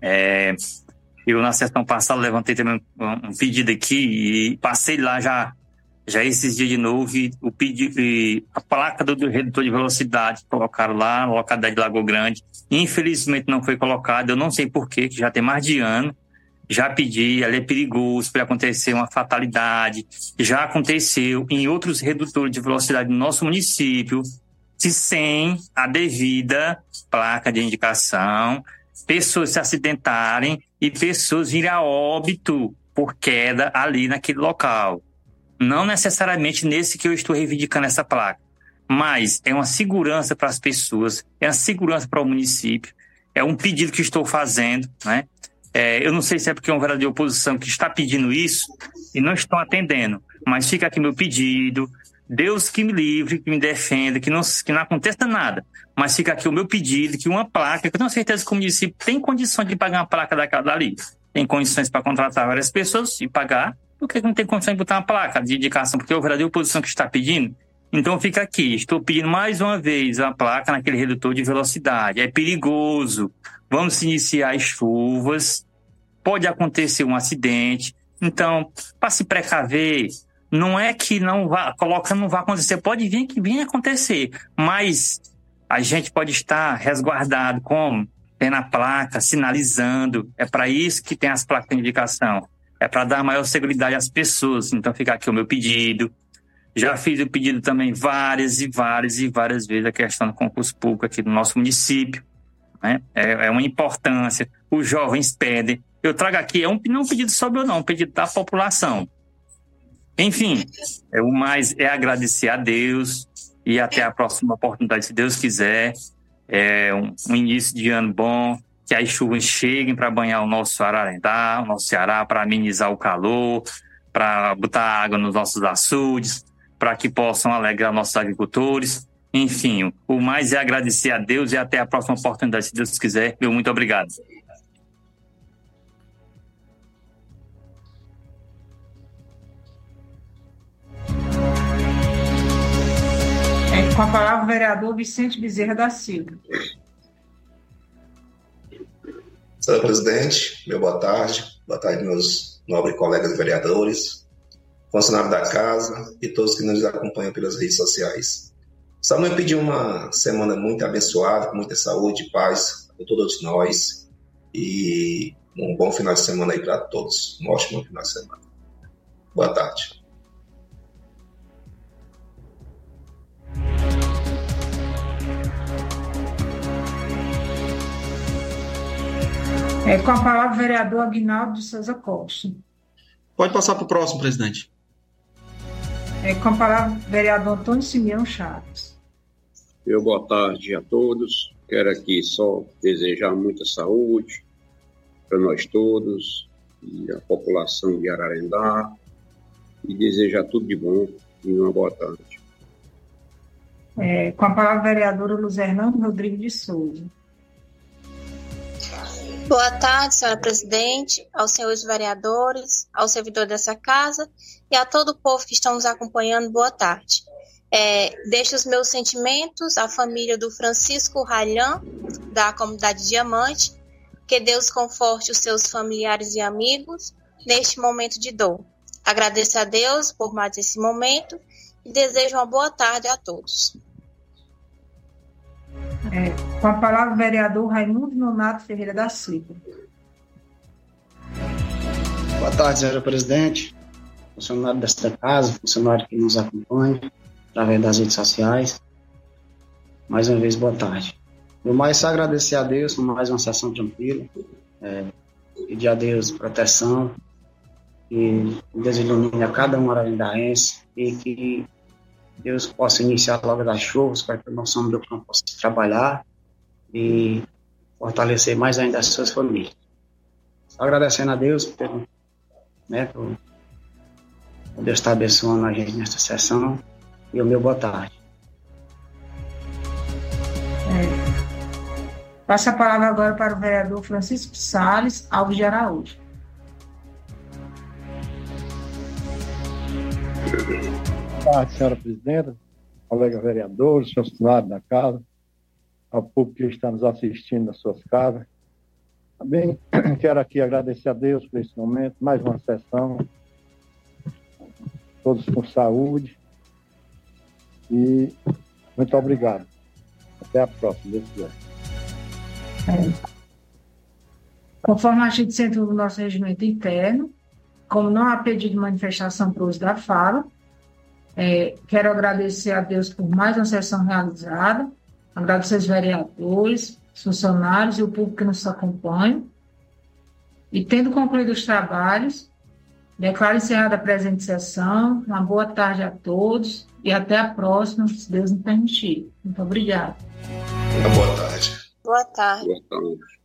É, eu, na sessão passada, levantei também um, um pedido aqui e passei lá já já esses dias de novo, o pedido, a placa do, redutor de velocidade colocaram lá localidade de Lagoa Grande. Infelizmente não foi colocado, eu não sei porquê, que já tem mais de ano. Já pedi, ali é perigoso, para acontecer uma fatalidade. Já aconteceu em outros redutores de velocidade do nosso município, se sem a devida placa de indicação, pessoas se acidentarem e pessoas virem a óbito por queda ali naquele local. Não necessariamente nesse que eu estou reivindicando essa placa, mas é uma segurança para as pessoas, é uma segurança para o município, é um pedido que estou fazendo, né? É, eu não sei se é porque é um vereador de oposição que está pedindo isso e não estão atendendo, mas fica aqui meu pedido. Deus que me livre, que me defenda, que não, que não aconteça nada. Mas fica aqui o meu pedido, que uma placa, que eu tenho certeza que o município tem condições de pagar uma placa daquela dali. Tem condições para contratar várias pessoas e pagar por que não tem condição de botar uma placa de indicação? Porque é o vereador de oposição que está pedindo. Então fica aqui, estou pedindo mais uma vez a placa naquele redutor de velocidade. É perigoso. Vamos iniciar as chuvas. Pode acontecer um acidente. Então, para se precaver, não é que não vá, coloca não vai acontecer, pode vir que venha acontecer, mas a gente pode estar resguardado como tem na placa, sinalizando. É para isso que tem as placas de indicação é para dar maior segurança às pessoas. Então fica aqui o meu pedido. Já fiz o pedido também várias e várias e várias vezes a questão do concurso público aqui no nosso município. Né? É, é uma importância. Os jovens pedem. Eu trago aqui, é um, não um pedido sobre eu não, um pedido da população. Enfim, é, o mais é agradecer a Deus e até a próxima oportunidade, se Deus quiser. É um, um início de ano bom, que as chuvas cheguem para banhar o nosso Ararendá, o nosso Ceará, para amenizar o calor, para botar água nos nossos açudes, para que possam alegrar nossos agricultores. Enfim, o mais é agradecer a Deus e até a próxima oportunidade, se Deus quiser. Meu muito obrigado. É, com a palavra o vereador Vicente Bezerra da Silva. Senhor presidente, meu boa tarde. Boa tarde, meus nobres colegas vereadores, funcionários da casa e todos que nos acompanham pelas redes sociais. Samuel pediu uma semana muito abençoada, com muita saúde e paz para todos nós. E um bom final de semana aí para todos. Um ótimo final de semana. Boa tarde. É, com a palavra, o vereador Aguinaldo Souza Costa. Pode passar para o próximo, presidente. É, com a palavra, o vereador Antônio Simeão Chaves. Eu, boa tarde a todos. Quero aqui só desejar muita saúde para nós todos e a população de Ararendá e desejar tudo de bom e uma boa tarde. É, com a palavra, vereadora Luzernando Rodrigues de Souza. Boa tarde, senhora presidente, aos senhores vereadores, ao servidor dessa casa e a todo o povo que estão nos acompanhando, boa tarde. É, deixo os meus sentimentos à família do Francisco Ralhan, da comunidade Diamante. Que Deus conforte os seus familiares e amigos neste momento de dor. Agradeço a Deus por mais esse momento e desejo uma boa tarde a todos. É, com a palavra, o vereador Raimundo Nonato Ferreira da Silva. Boa tarde, senhora presidente, funcionário desta casa, funcionário que nos acompanha através das redes sociais. Mais uma vez, boa tarde. No mais, só agradecer a Deus por mais uma sessão tranquila. É, pedir a Deus proteção, que Deus ilumine a cada um ararendaense e que Deus possa iniciar logo das chuvas para que o nosso homem do campo possa trabalhar e fortalecer mais ainda as suas famílias. Só agradecendo a Deus por, né, por, Deus estar abençoando a gente nesta sessão e o meu boa tarde. É. Passa a palavra agora para o vereador Francisco Salles Alves de Araújo. Boa tarde, senhora presidenta, colega vereadores, funcionários da casa, ao público que está nos assistindo nas suas casas. Também quero aqui agradecer a Deus por esse momento, mais uma sessão, todos com saúde. E muito obrigado. Até a próxima, Deus quiser. É. Conforme a gente centro do nosso regimento interno, como não há pedido de manifestação para uso da fala, é, quero agradecer a Deus por mais uma sessão realizada, agradecer aos vereadores, funcionários e o público que nos acompanha. E tendo concluído os trabalhos, declaro encerrada a presente sessão. Uma boa tarde a todos e até a próxima, se Deus nos permitir. Muito obrigada. Boa tarde. Boa tarde. Boa tarde.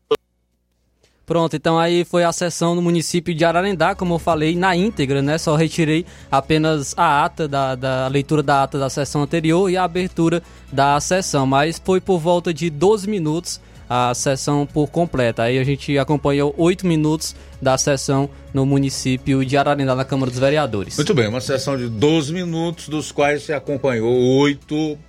Pronto, então aí foi a sessão no município de Ararendá, como eu falei, na íntegra, né? Só retirei apenas a ata da, da leitura da ata da sessão anterior e a abertura da sessão, mas foi por volta de 12 minutos a sessão por completa. Aí a gente acompanhou 8 minutos da sessão no município de Ararendá, na Câmara dos Vereadores. Muito bem, uma sessão de 12 minutos, dos quais se acompanhou 8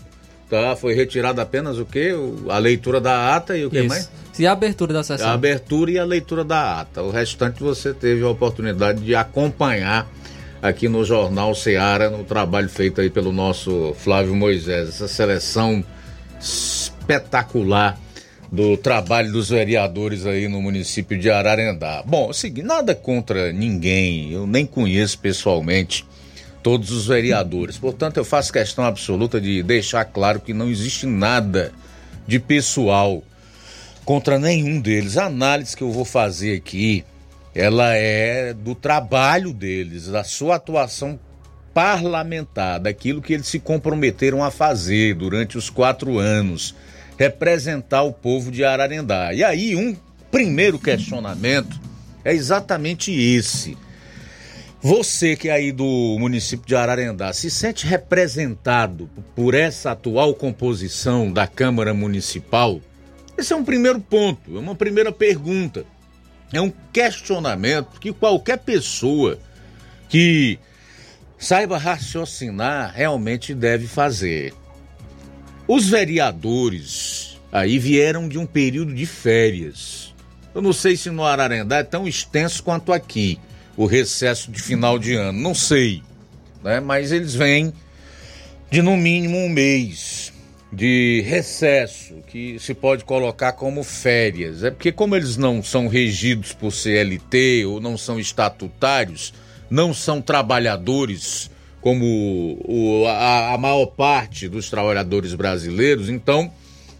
Tá, foi retirada apenas o quê? A leitura da ata e o que Isso. mais? E a abertura da sessão? A abertura e a leitura da ata. O restante você teve a oportunidade de acompanhar aqui no Jornal Seara, no trabalho feito aí pelo nosso Flávio Moisés. Essa seleção espetacular do trabalho dos vereadores aí no município de Ararendá. Bom, seguinte, nada contra ninguém, eu nem conheço pessoalmente todos os vereadores. Portanto, eu faço questão absoluta de deixar claro que não existe nada de pessoal contra nenhum deles. A análise que eu vou fazer aqui, ela é do trabalho deles, da sua atuação parlamentar, daquilo que eles se comprometeram a fazer durante os quatro anos, representar o povo de Ararendá. E aí, um primeiro questionamento é exatamente esse. Você que é aí do município de Ararendá se sente representado por essa atual composição da Câmara Municipal? Esse é um primeiro ponto, é uma primeira pergunta. É um questionamento que qualquer pessoa que saiba raciocinar realmente deve fazer. Os vereadores aí vieram de um período de férias. Eu não sei se no Ararendá é tão extenso quanto aqui o recesso de final de ano, não sei, né? Mas eles vêm de no mínimo um mês de recesso, que se pode colocar como férias. É porque como eles não são regidos por CLT ou não são estatutários, não são trabalhadores como o- a, a maior parte dos trabalhadores brasileiros, então,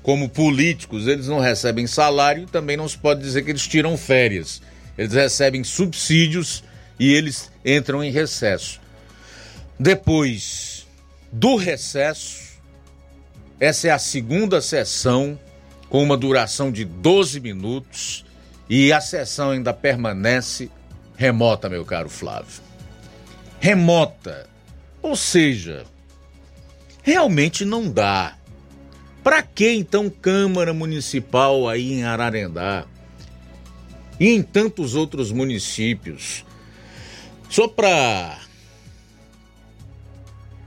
como políticos, eles não recebem salário também não se pode dizer que eles tiram férias. Eles recebem subsídios e eles entram em recesso. Depois do recesso, essa é a segunda sessão com uma duração de 12 minutos e a sessão ainda permanece remota, meu caro Flávio. Remota. Ou seja, realmente não dá. Para que então Câmara Municipal aí em Ararendá e em tantos outros municípios? Só para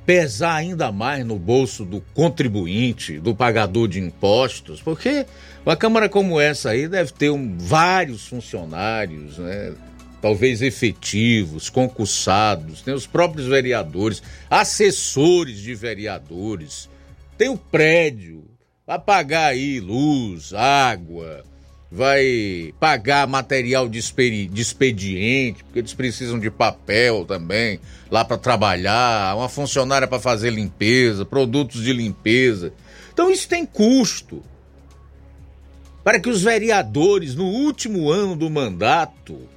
pesar ainda mais no bolso do contribuinte, do pagador de impostos, porque uma Câmara como essa aí deve ter um, vários funcionários, né? talvez efetivos, concursados, tem os próprios vereadores, assessores de vereadores, tem o prédio, vai pagar aí luz, água, vai pagar material de, expediente, porque eles precisam de papel também lá para trabalhar, uma funcionária para fazer limpeza, produtos de limpeza. Então isso tem custo. Para que os vereadores, no último ano do mandato,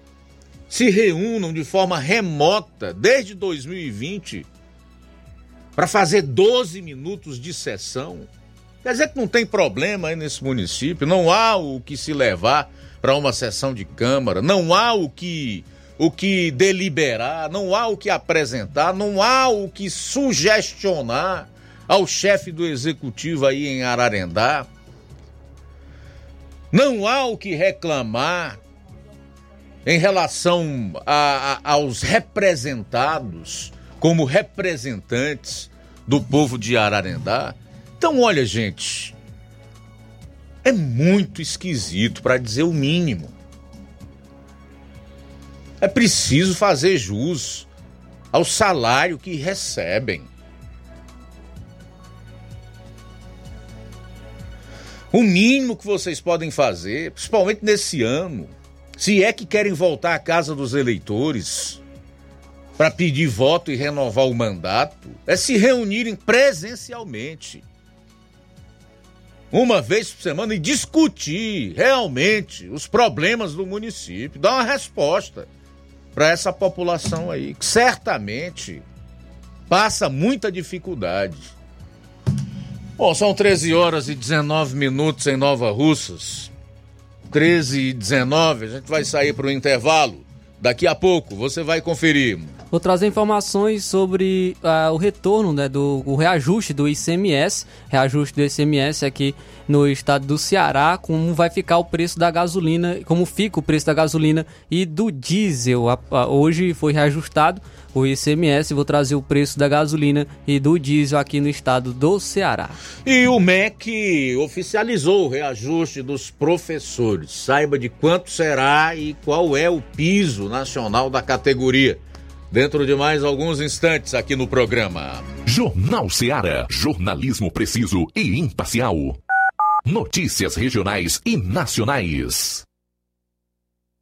se reúnam de forma remota desde 2020 para fazer 12 minutos de sessão. Quer dizer que não tem problema aí nesse município, não há o que se levar para uma sessão de Câmara, não há o que o que deliberar, não há o que apresentar, não há o que sugestionar ao chefe do executivo aí em Ararendá. Não há o que reclamar em relação a, a, aos representados como representantes do povo de Ararendá. Então, olha, gente, é muito esquisito, para dizer o mínimo. É preciso fazer jus ao salário que recebem. O mínimo que vocês podem fazer, principalmente nesse ano, se é que querem voltar à casa dos eleitores para pedir voto e renovar o mandato, é se reunirem presencialmente. Uma vez por semana e discutir realmente os problemas do município, dar uma resposta para essa população aí, que certamente passa muita dificuldade. Bom, são 13 horas e 19 minutos em Nova Russas. 13 e 19, a gente vai sair para o intervalo. Daqui a pouco você vai conferir. Vou trazer informações sobre uh, o retorno né, do o reajuste do ICMS, reajuste do ICMS aqui no estado do Ceará, como vai ficar o preço da gasolina, como fica o preço da gasolina e do diesel. Uh, hoje foi reajustado o ICMS, vou trazer o preço da gasolina e do diesel aqui no estado do Ceará. E o MEC oficializou o reajuste dos professores. Saiba de quanto será e qual é o piso nacional da categoria. Dentro de mais alguns instantes aqui no programa. Jornal Ceará, jornalismo preciso e imparcial. Notícias regionais e nacionais.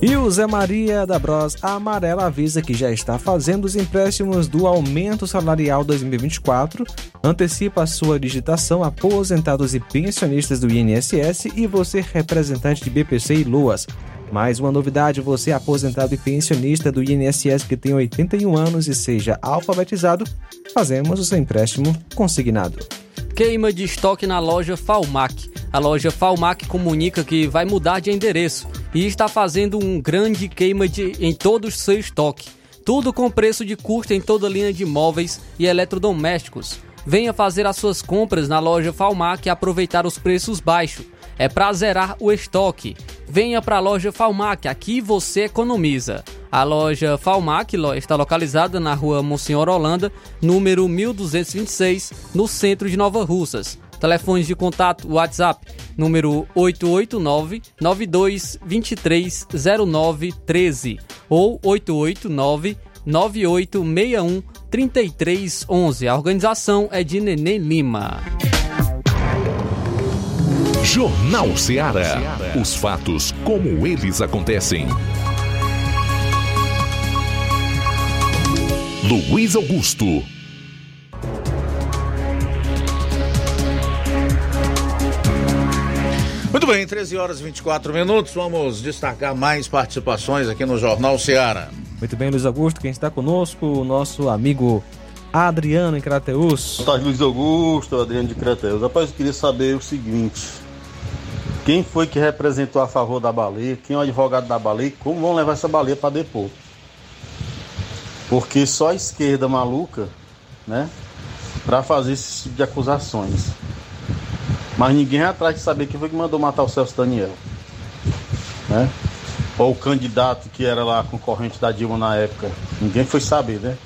E o Zé Maria da Bros Amarela avisa que já está fazendo os empréstimos do aumento salarial 2024, antecipa sua digitação aposentados e pensionistas do INSS e você representante de BPC e Luas. Mais uma novidade, você aposentado e pensionista do INSS que tem 81 anos e seja alfabetizado, fazemos o seu empréstimo consignado. Queima de estoque na loja Falmac. A loja Falmac comunica que vai mudar de endereço e está fazendo um grande queima de, em todo o seu estoque. Tudo com preço de custo em toda linha de móveis e eletrodomésticos. Venha fazer as suas compras na loja Falmac e aproveitar os preços baixos. É para zerar o estoque. Venha para a loja Falmac, aqui você economiza. A loja Falmac está localizada na rua Monsenhor Holanda, número 1226, no centro de Nova Russas. Telefones de contato, WhatsApp, número 889-9223-0913 ou 889-9861-3311. A organização é de Nenê Lima. Jornal Ceará. Os fatos como eles acontecem. Luiz Augusto. Muito bem, 13 horas e 24 minutos. Vamos destacar mais participações aqui no Jornal Ceará. Muito bem, Luiz Augusto, quem está conosco, o nosso amigo Adriano em Crateus. Boa tarde, Luiz Augusto, Adriano de Crateus. Rapaz, eu queria saber o seguinte: quem foi que representou a favor da baleia? Quem é o advogado da baleia? Como vão levar essa baleia para depor? Porque só a esquerda maluca, né, para fazer esse tipo de acusações. Mas ninguém é atrás de saber quem foi que mandou matar o Celso Daniel. Né? Ou o candidato que era lá concorrente da Dilma na época. Ninguém foi saber, né?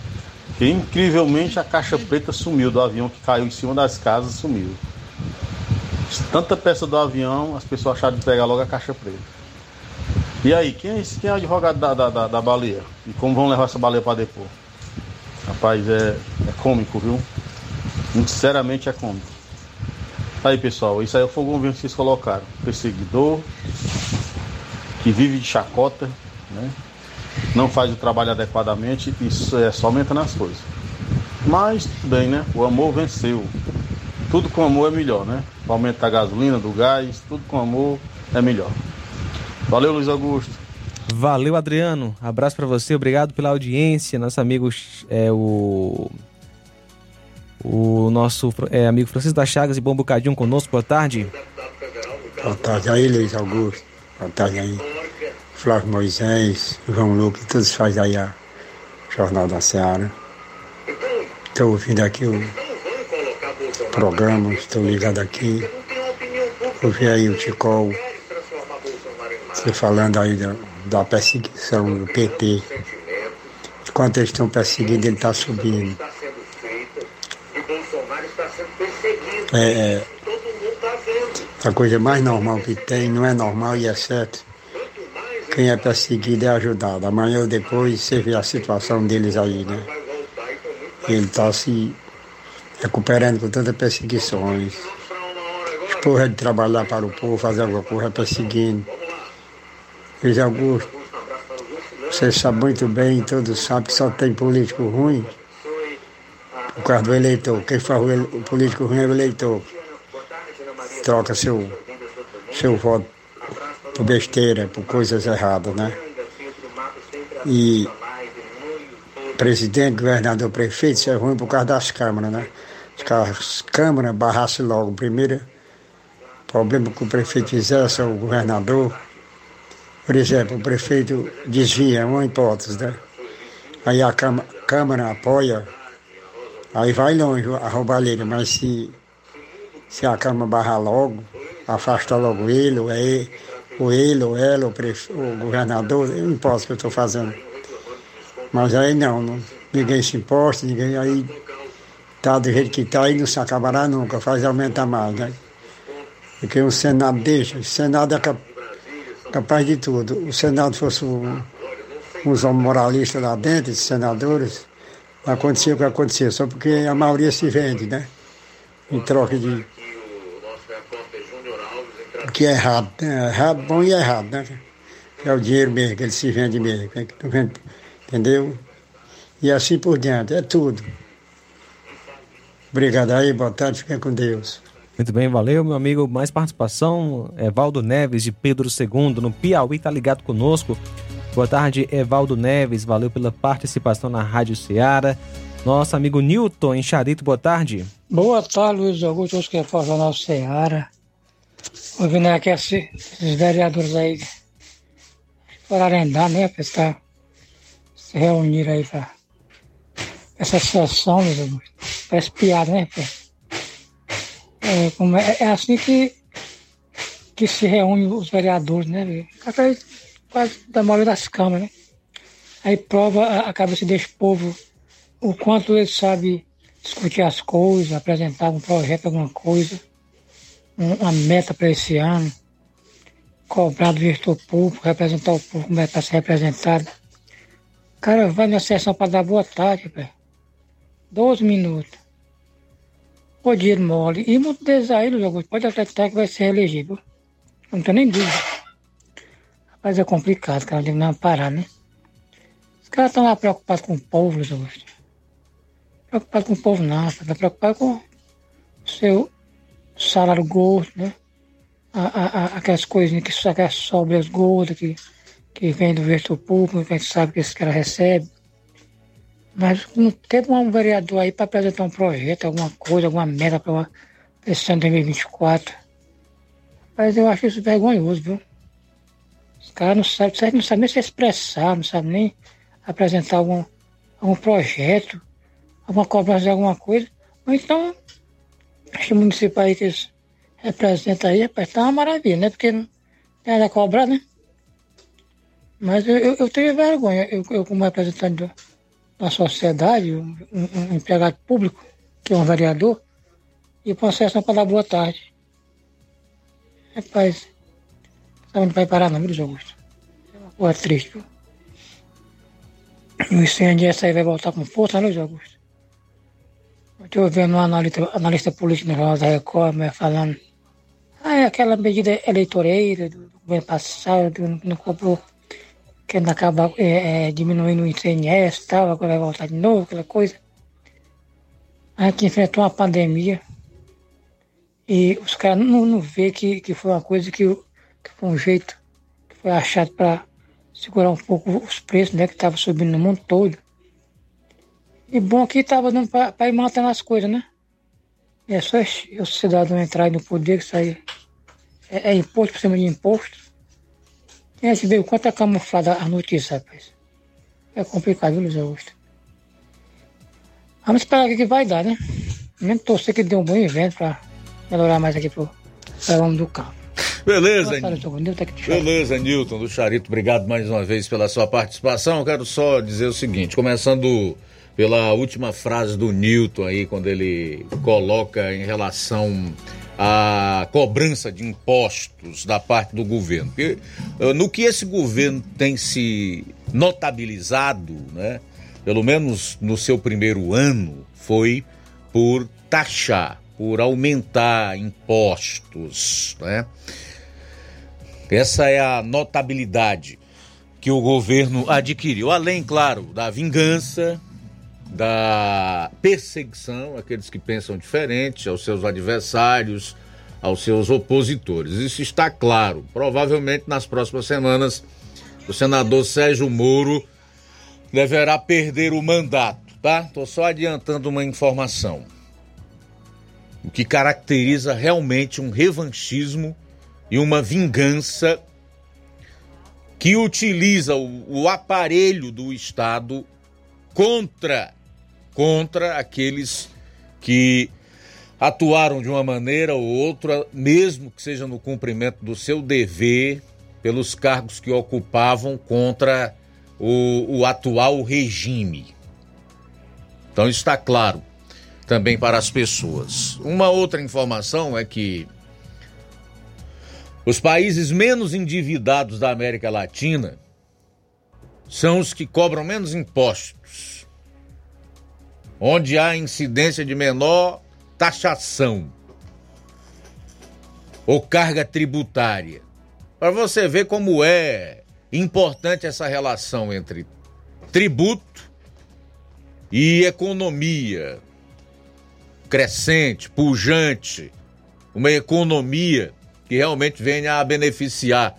Porque incrivelmente a caixa preta sumiu do avião que caiu em cima das casas, sumiu. Tanta peça do avião, as pessoas acharam de pegar logo a caixa preta. E aí, quem é, quem é o advogado da, da, da, da baleia? E como vão levar essa baleia para depor? Rapaz, é, é cômico, viu? Sinceramente é cômico. Aí pessoal, isso aí foi o governo que vocês colocaram. Perseguidor, que vive de chacota, né? não faz o trabalho adequadamente, isso é só aumentando as coisas. Mas tudo bem, né? O amor venceu. Tudo com amor é melhor, né? O aumento da gasolina, do gás, tudo com amor é melhor. Valeu, Luiz Augusto. Valeu, Adriano. Abraço para você, obrigado pela audiência. Nosso amigo é o o nosso é, amigo Francisco da Chagas e Bom Bocadinho conosco. Boa tarde. Boa tarde aí, Luiz Augusto. Boa tarde aí. Flávio Moisés, João Lucas, todos fazem aí a Jornal da Seara. Estou ouvindo aqui o programa, estou ligado aqui. Ouvi aí o Ticol, você falando aí da, da perseguição do PT. Enquanto eles estão perseguindo, ele está subindo. É, é, a coisa mais normal que tem, não é normal e é certo. Quem é perseguido é ajudado. Amanhã ou depois você vê a situação deles aí, né? Ele está se recuperando com tantas perseguições. Porra de trabalhar para o povo, fazer alguma coisa perseguindo. Luiz Augusto, você sabe muito bem, todos sabem que só tem político ruim por causa do eleitor. Quem faz o, político ruim é o eleitor. Troca seu, seu voto por besteira, por coisas erradas, né? E presidente, governador, prefeito, isso é ruim por causa das câmaras, né? As câmaras barrassem logo, primeiro problema que o prefeito fizesse, o governador, por exemplo, o prefeito desvia, uma hipótese, né? Aí a Câmara, apoia, aí vai longe a roubalheira, mas se, se a Câmara barrar logo, afasta logo ele, ou, é ou ele, ou ela, o, prefe, o governador, eu não o que eu estou fazendo. Mas aí não, não, ninguém se importa, ninguém aí tá do jeito que está e não se acabará nunca, faz aumentar mais, né? Porque o Senado deixa, o Senado é cap- capaz de tudo. O Senado fosse um, uns homens moralistas lá dentro, senadores, acontecia o que acontecia, só porque a maioria se vende, né? Em troca de. O que é errado, né? Errado, bom e errado, né? É o dinheiro mesmo, que ele se vende mesmo, vende, entendeu? E assim por diante, é tudo. Obrigado aí, boa tarde, fiquem com Deus. Muito bem, valeu, meu amigo. Mais participação, Evaldo Neves, de Pedro II, no Piauí, tá ligado conosco. Boa tarde, Evaldo Neves, valeu pela participação na Rádio Ceará. Nosso amigo Newton, em Charito, boa tarde. Boa tarde, Luiz Augusto, os que falam Jornal Seara. Ouvindo aqui esses, vereadores aí para arendar, né? Para estar se reunir aí para essa sessão, Luiz Augusto. Parece piada, né? pô? É, como é, é assim que, que se reúne os vereadores, né? Através quase da maioria das câmaras, né? Aí prova a, a cabeça desse povo o quanto ele sabe discutir as coisas, apresentar um projeto, alguma coisa, um- uma meta para esse ano, cobrar do gestor público, representar o público como é para ser representado. Cara vai na sessão para dar boa tarde, velho. 12 minutos. O dinheiro mole. E aí, Luiz Augusto, pode acreditar que vai ser elegível. Não tenho nem dúvida. Rapaz, é complicado, cara, tem dar uma parada, né? Os caras estão lá preocupados com o povo, Luiz Augusto preocupado com o povo não, está preocupado com o seu salário gordo, né? A, a, a- aquelas coisinhas que aquelas sobras gordas que, que vem do vetor público, que a gente sabe que esse cara recebe. Mas não teve um vereador aí para apresentar um projeto, alguma coisa, alguma meta para esse ano de 2024. Mas eu acho isso vergonhoso, viu? Os caras não sabem, não sabem nem se expressar, não sabem nem apresentar algum, algum projeto alguma cobrança de alguma coisa. Ou então, esse município aí que eles representam aí, rapaz, tá uma maravilha, né? Porque não tem nada a cobrar, né? Mas eu, eu, eu tenho vergonha, eu, eu como representante do- da sociedade, um, um- empregado público, que é um vereador, e uma sessão para dar boa tarde. Rapaz, sabe onde vai parar não, Luiz Augusto? É uma coisa triste? E o incêndio essa aí vai voltar com força, né, Luiz Augusto? Estou vendo um analista, analista político no Jornal da Record mas falando. Ah, é aquela medida eleitoreira do governo passado, não, não querendo acabar é, é, diminuindo o ICMS e tal, agora vai voltar de novo, aquela coisa. A gente enfrentou uma pandemia e os caras não, não vê que, que foi uma coisa que, que foi um jeito que foi achado para segurar um pouco os preços, né, que estavam subindo no mundo todo. E bom que estava dando para ir matando as coisas, né? E é só o cidadão entrar no poder, que aí é, é imposto por cima de imposto. E a gente vê o quanto é camuflada a notícia, rapaz. É complicado, viu, Luiz Augusto? Vamos esperar o que vai dar, né? Mesmo torcer que dê um bom evento para melhorar mais aqui pro salão do campo. Beleza, Charito. Beleza, Newton do Charito, obrigado mais uma vez pela sua participação. Eu quero só dizer o seguinte, começando pela última frase do Newton aí, quando ele coloca em relação à cobrança de impostos da parte do governo. Porque, eh, no que esse governo tem se notabilizado, né, pelo menos no seu primeiro ano, foi por taxar, por aumentar impostos, né? Essa é a notabilidade que o governo adquiriu, além, claro, da vingança, da perseguição àqueles que pensam diferente, aos seus adversários, aos seus opositores. Isso está claro. Provavelmente nas próximas semanas o senador Sérgio Moro deverá perder o mandato, tá? Tô só adiantando uma informação. O que caracteriza realmente um revanchismo e uma vingança que utiliza o, o aparelho do Estado contra contra aqueles que atuaram de uma maneira ou outra, mesmo que seja no cumprimento do seu dever, pelos cargos que ocupavam contra o, o atual regime. Então está claro também para as pessoas. Uma outra informação é que os países menos endividados da América Latina são os que cobram menos impostos onde há incidência de menor taxação ou carga tributária. Para você ver como é importante essa relação entre tributo e economia crescente, pujante, uma economia que realmente venha a beneficiar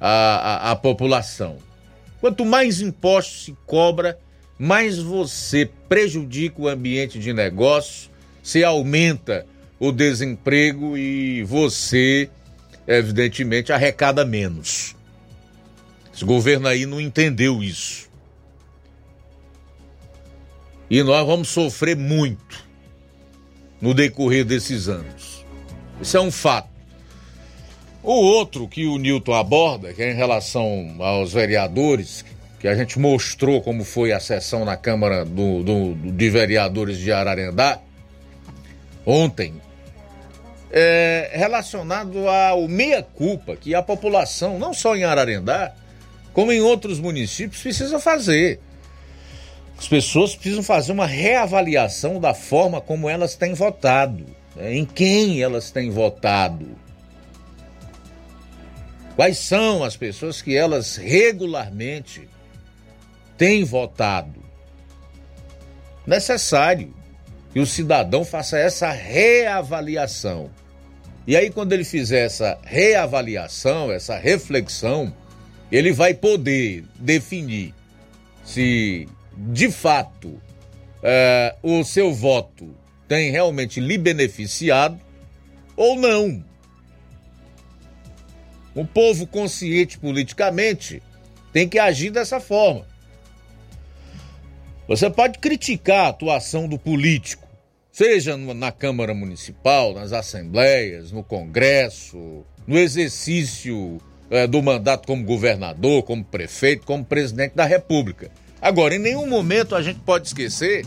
a, a, a população. Quanto mais impostos se cobra, mais você prejudica o ambiente de negócio, se aumenta o desemprego e você, evidentemente, arrecada menos. Esse governo aí não entendeu isso. E nós vamos sofrer muito no decorrer desses anos. Isso é um fato. O outro que o Newton aborda, que é em relação aos vereadores que a gente mostrou como foi a sessão na Câmara do, do, de Vereadores de Ararendá ontem, é relacionado ao meia-culpa que a população, não só em Ararendá, como em outros municípios, precisa fazer. As pessoas precisam fazer uma reavaliação da forma como elas têm votado, né? em quem elas têm votado. Quais são as pessoas que elas regularmente tem votado. Necessário que o cidadão faça essa reavaliação. E aí, quando ele fizer essa reavaliação, essa reflexão, ele vai poder definir se de fato é, o seu voto tem realmente lhe beneficiado ou não. O povo consciente politicamente tem que agir dessa forma. Você pode criticar a atuação do político, seja na Câmara Municipal, nas assembleias, no Congresso, no exercício é, do mandato como governador, como prefeito, como presidente da República. Agora, em nenhum momento a gente pode esquecer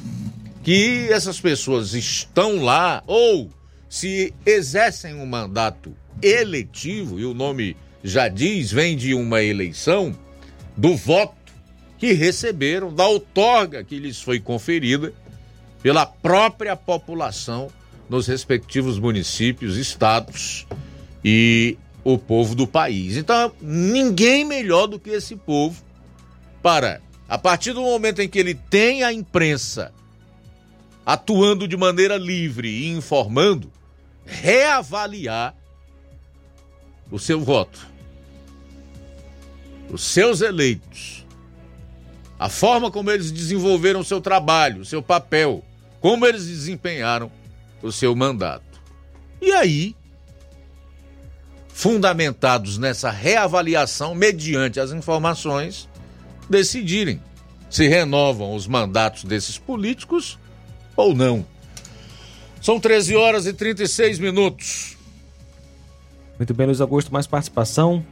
que essas pessoas estão lá ou se exercem um mandato eletivo, e o nome já diz, vem de uma eleição, do voto que receberam da outorga que lhes foi conferida pela própria população nos respectivos municípios, estados e o povo do país. Então, ninguém melhor do que esse povo para, a partir do momento em que ele tem a imprensa atuando de maneira livre e informando, reavaliar o seu voto. Os seus eleitos a forma como eles desenvolveram seu trabalho, seu papel, como eles desempenharam o seu mandato. E aí, fundamentados nessa reavaliação, mediante as informações, decidirem se renovam os mandatos desses políticos ou não. São 13 horas e 36 minutos. Muito bem, Luiz Augusto, mais participação?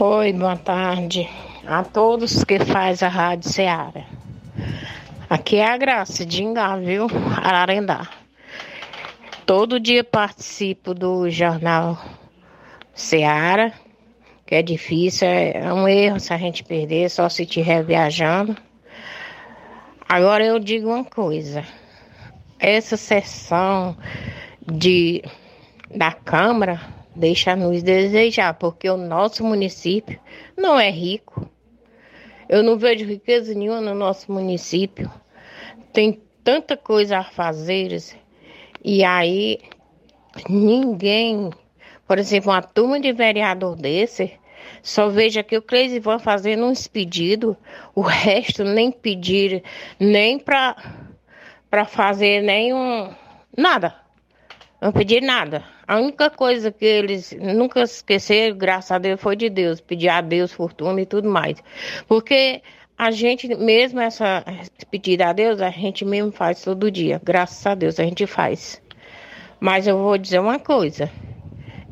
Oi, boa tarde. a todos que faz a Rádio Ceará. Aqui é a Graça de Ingá, viu? Ararendá. Todo dia participo do jornal Ceará, que é difícil, é um erro se a gente perder, só se estiver viajando. Agora eu digo uma coisa, essa sessão de da Câmara deixa nos desejar, porque o nosso município não é rico. Eu não vejo riqueza nenhuma no nosso município. Tem tanta coisa a fazer. E aí ninguém, por exemplo, uma turma de vereador desse, só veja que o Cleise vão fazendo uns pedidos, o resto nem pedir, nem para para fazer nenhum nada. Não pedir nada. A única coisa que eles nunca esqueceram, graças a Deus, foi de Deus. Pedir a Deus fortuna e tudo mais. Porque a gente mesmo, essa pedir a Deus, a gente mesmo faz todo dia. Graças a Deus a gente faz. Mas eu vou dizer uma coisa.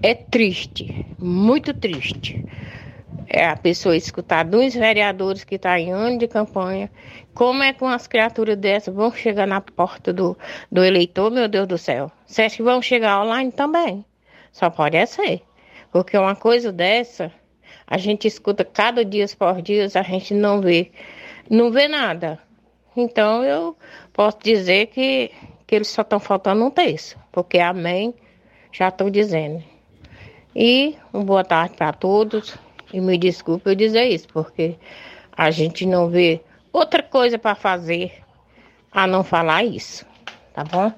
É triste, muito triste. É a pessoa escutar dos vereadores que estão tá em ano de campanha. Como é que umas criaturas dessas vão chegar na porta do, do eleitor, meu Deus do céu? Você acha que vão chegar online também? Só pode é ser. Porque uma coisa dessa, a gente escuta cada dia por dia, a gente não vê, não vê nada. Então eu posso dizer que, que eles só estão faltando um terço, porque amém já estão dizendo. E uma boa tarde para todos. E me desculpe eu dizer isso, porque a gente não vê outra coisa para fazer a não falar isso. Tá bom?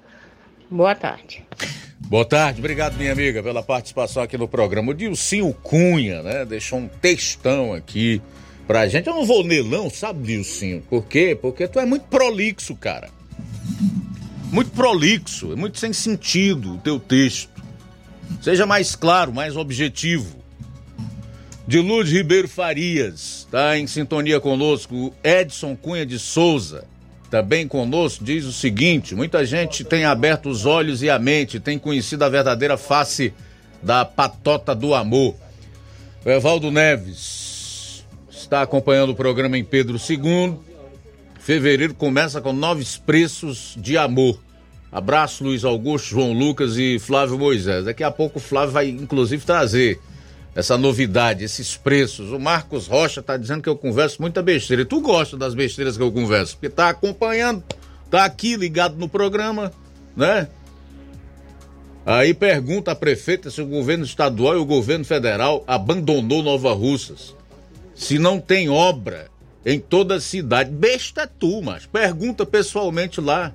Boa tarde. Boa tarde, obrigado minha amiga pela participação aqui no programa. O Dilcinho Cunha, né, deixou um textão aqui pra gente. Eu não vou nelão, sabe, Dilcinho? Por quê? Porque tu é muito prolixo, cara. Muito prolixo, é muito sem sentido o teu texto. Seja mais claro, mais objetivo. De Luz Ribeiro Farias, está em sintonia conosco. Edson Cunha de Souza, também conosco, diz o seguinte: muita gente tem aberto os olhos e a mente, tem conhecido a verdadeira face da patota do amor. O Evaldo Neves está acompanhando o programa em Pedro II. Fevereiro começa com novos preços de amor. Abraço, Luiz Augusto, João Lucas e Flávio Moisés. Daqui a pouco o Flávio vai, inclusive, trazer essa novidade, esses preços. O Marcos Rocha tá dizendo que eu converso muita besteira. E tu gosta das besteiras que eu converso, porque tá acompanhando, tá aqui ligado no programa, né? Aí pergunta a prefeita se o governo estadual e o governo federal abandonou Nova Russas. Se não tem obra em toda a cidade. Besta é tu, mas pergunta pessoalmente lá.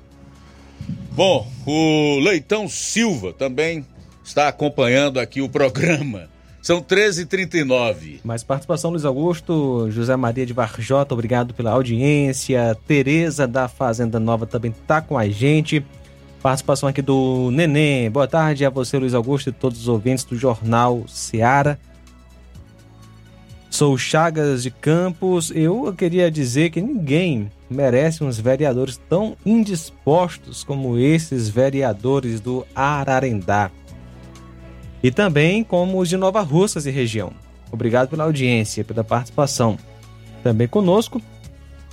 Bom, o Leitão Silva também está acompanhando aqui o programa. São 13h39. Mais participação, Luiz Augusto, José Maria de Varjota, obrigado pela audiência. Tereza da Fazenda Nova também está com a gente. Participação aqui do Neném. Boa tarde a você, Luiz Augusto, e todos os ouvintes do Jornal Seara. Sou Chagas de Campos. Eu queria dizer que ninguém merece uns vereadores tão indispostos como esses vereadores do Ararendá e também como os de Nova Russas e região. Obrigado pela audiência, pela participação. Também conosco,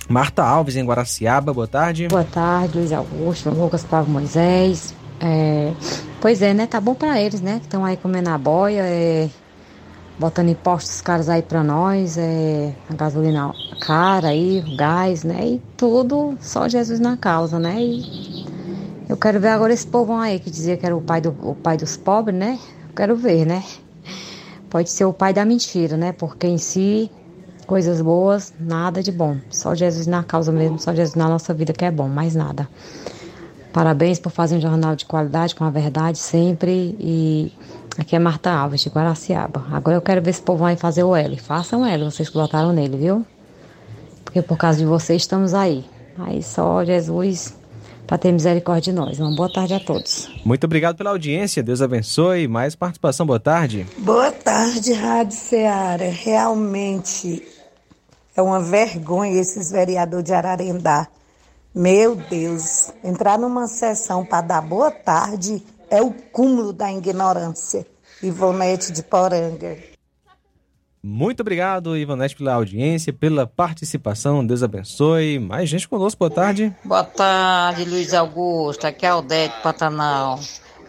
Marta Alves, em Guaraciaba. Boa tarde. Boa tarde, Luiz Augusto, Lucas Pavo Moisés. É, pois é, né? Tá bom para eles, né? Que estão aí comendo a boia, é, botando impostos caros aí para nós, é, a gasolina cara aí, o gás, né? E tudo, só Jesus na causa, né? E eu quero ver agora esse povo aí que dizia que era o pai, do, o pai dos pobres, né? Quero ver, né? Pode ser o pai da mentira, né? Porque em si, coisas boas, nada de bom. Só Jesus na causa mesmo, só Jesus na nossa vida que é bom, mais nada. Parabéns por fazer um jornal de qualidade, com a verdade sempre. E aqui é Marta Alves, de Guaraciaba. Agora eu quero ver se o povo vai fazer o L. Façam L, vocês que votaram nele, viu? Porque por causa de vocês estamos aí. Aí só Jesus para ter misericórdia de nós. Uma boa tarde a todos. Muito obrigado pela audiência, Deus abençoe. Mais participação, boa tarde. Boa tarde, Rádio Ceará. Realmente é uma vergonha esses vereadores de Ararendá. Meu Deus, entrar numa sessão para dar boa tarde é o cúmulo da ignorância. Ivonete de Poranga. Muito obrigado, Ivanete, pela audiência, pela participação. Deus abençoe. Mais gente conosco, boa tarde. Boa tarde, Luiz Augusto. Aqui é Aldete Pantanal.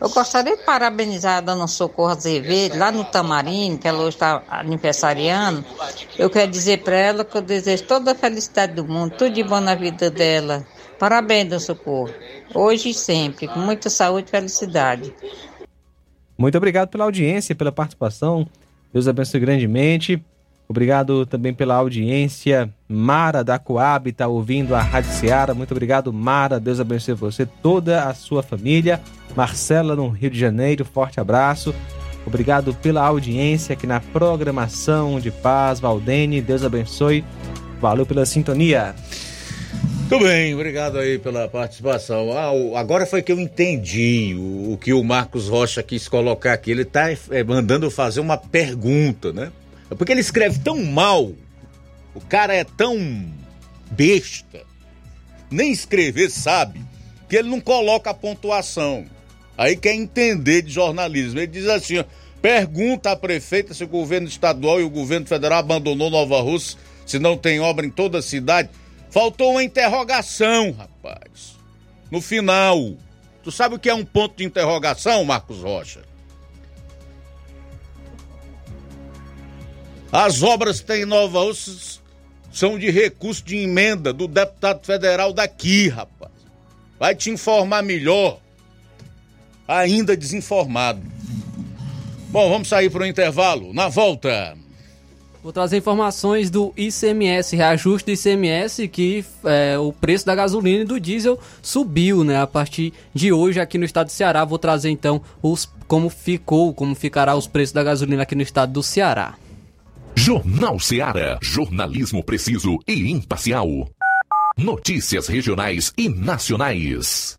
Eu gostaria de parabenizar a dona Socorro Azevedo, lá no Tamarindo, que ela hoje está aniversariando. Eu quero dizer para ela que eu desejo toda a felicidade do mundo, tudo de bom na vida dela. Parabéns, dona Socorro. Hoje e sempre, com muita saúde e felicidade. Muito obrigado pela audiência, pela participação. Deus abençoe grandemente. Obrigado também pela audiência. Mara da Coab está ouvindo a Rádio Seara. Muito obrigado, Mara. Deus abençoe você, toda a sua família. Marcela, no Rio de Janeiro, forte abraço. Obrigado pela audiência aqui na programação de paz. Valdene, Deus abençoe. Valeu pela sintonia. Muito bem, obrigado aí pela participação. Ah, agora foi que eu entendi o, o que o Marcos Rocha quis colocar aqui. Ele está mandando fazer uma pergunta, né? É porque ele escreve tão mal, o cara é tão besta, nem escrever sabe, que ele não coloca a pontuação. Aí quer entender de jornalismo. Ele diz assim: ó, pergunta à prefeita se o governo estadual e o governo federal abandonou Nova Rússia, se não tem obra em toda a cidade. Faltou uma interrogação, rapaz. No final. Tu sabe o que é um ponto de interrogação, Marcos Rocha? As obras que tem em Nova são de recurso de emenda do deputado federal daqui, rapaz. Vai te informar melhor. Ainda desinformado. Bom, vamos sair para o intervalo. Na volta. Vou trazer informações do ICMS, reajuste do ICMS, que é, o preço da gasolina e do diesel subiu, né? A partir de hoje aqui no estado do Ceará. Vou trazer então os como ficou, como ficará os preços da gasolina aqui no estado do Ceará. Jornal Seara. Jornalismo preciso e imparcial. Notícias regionais e nacionais.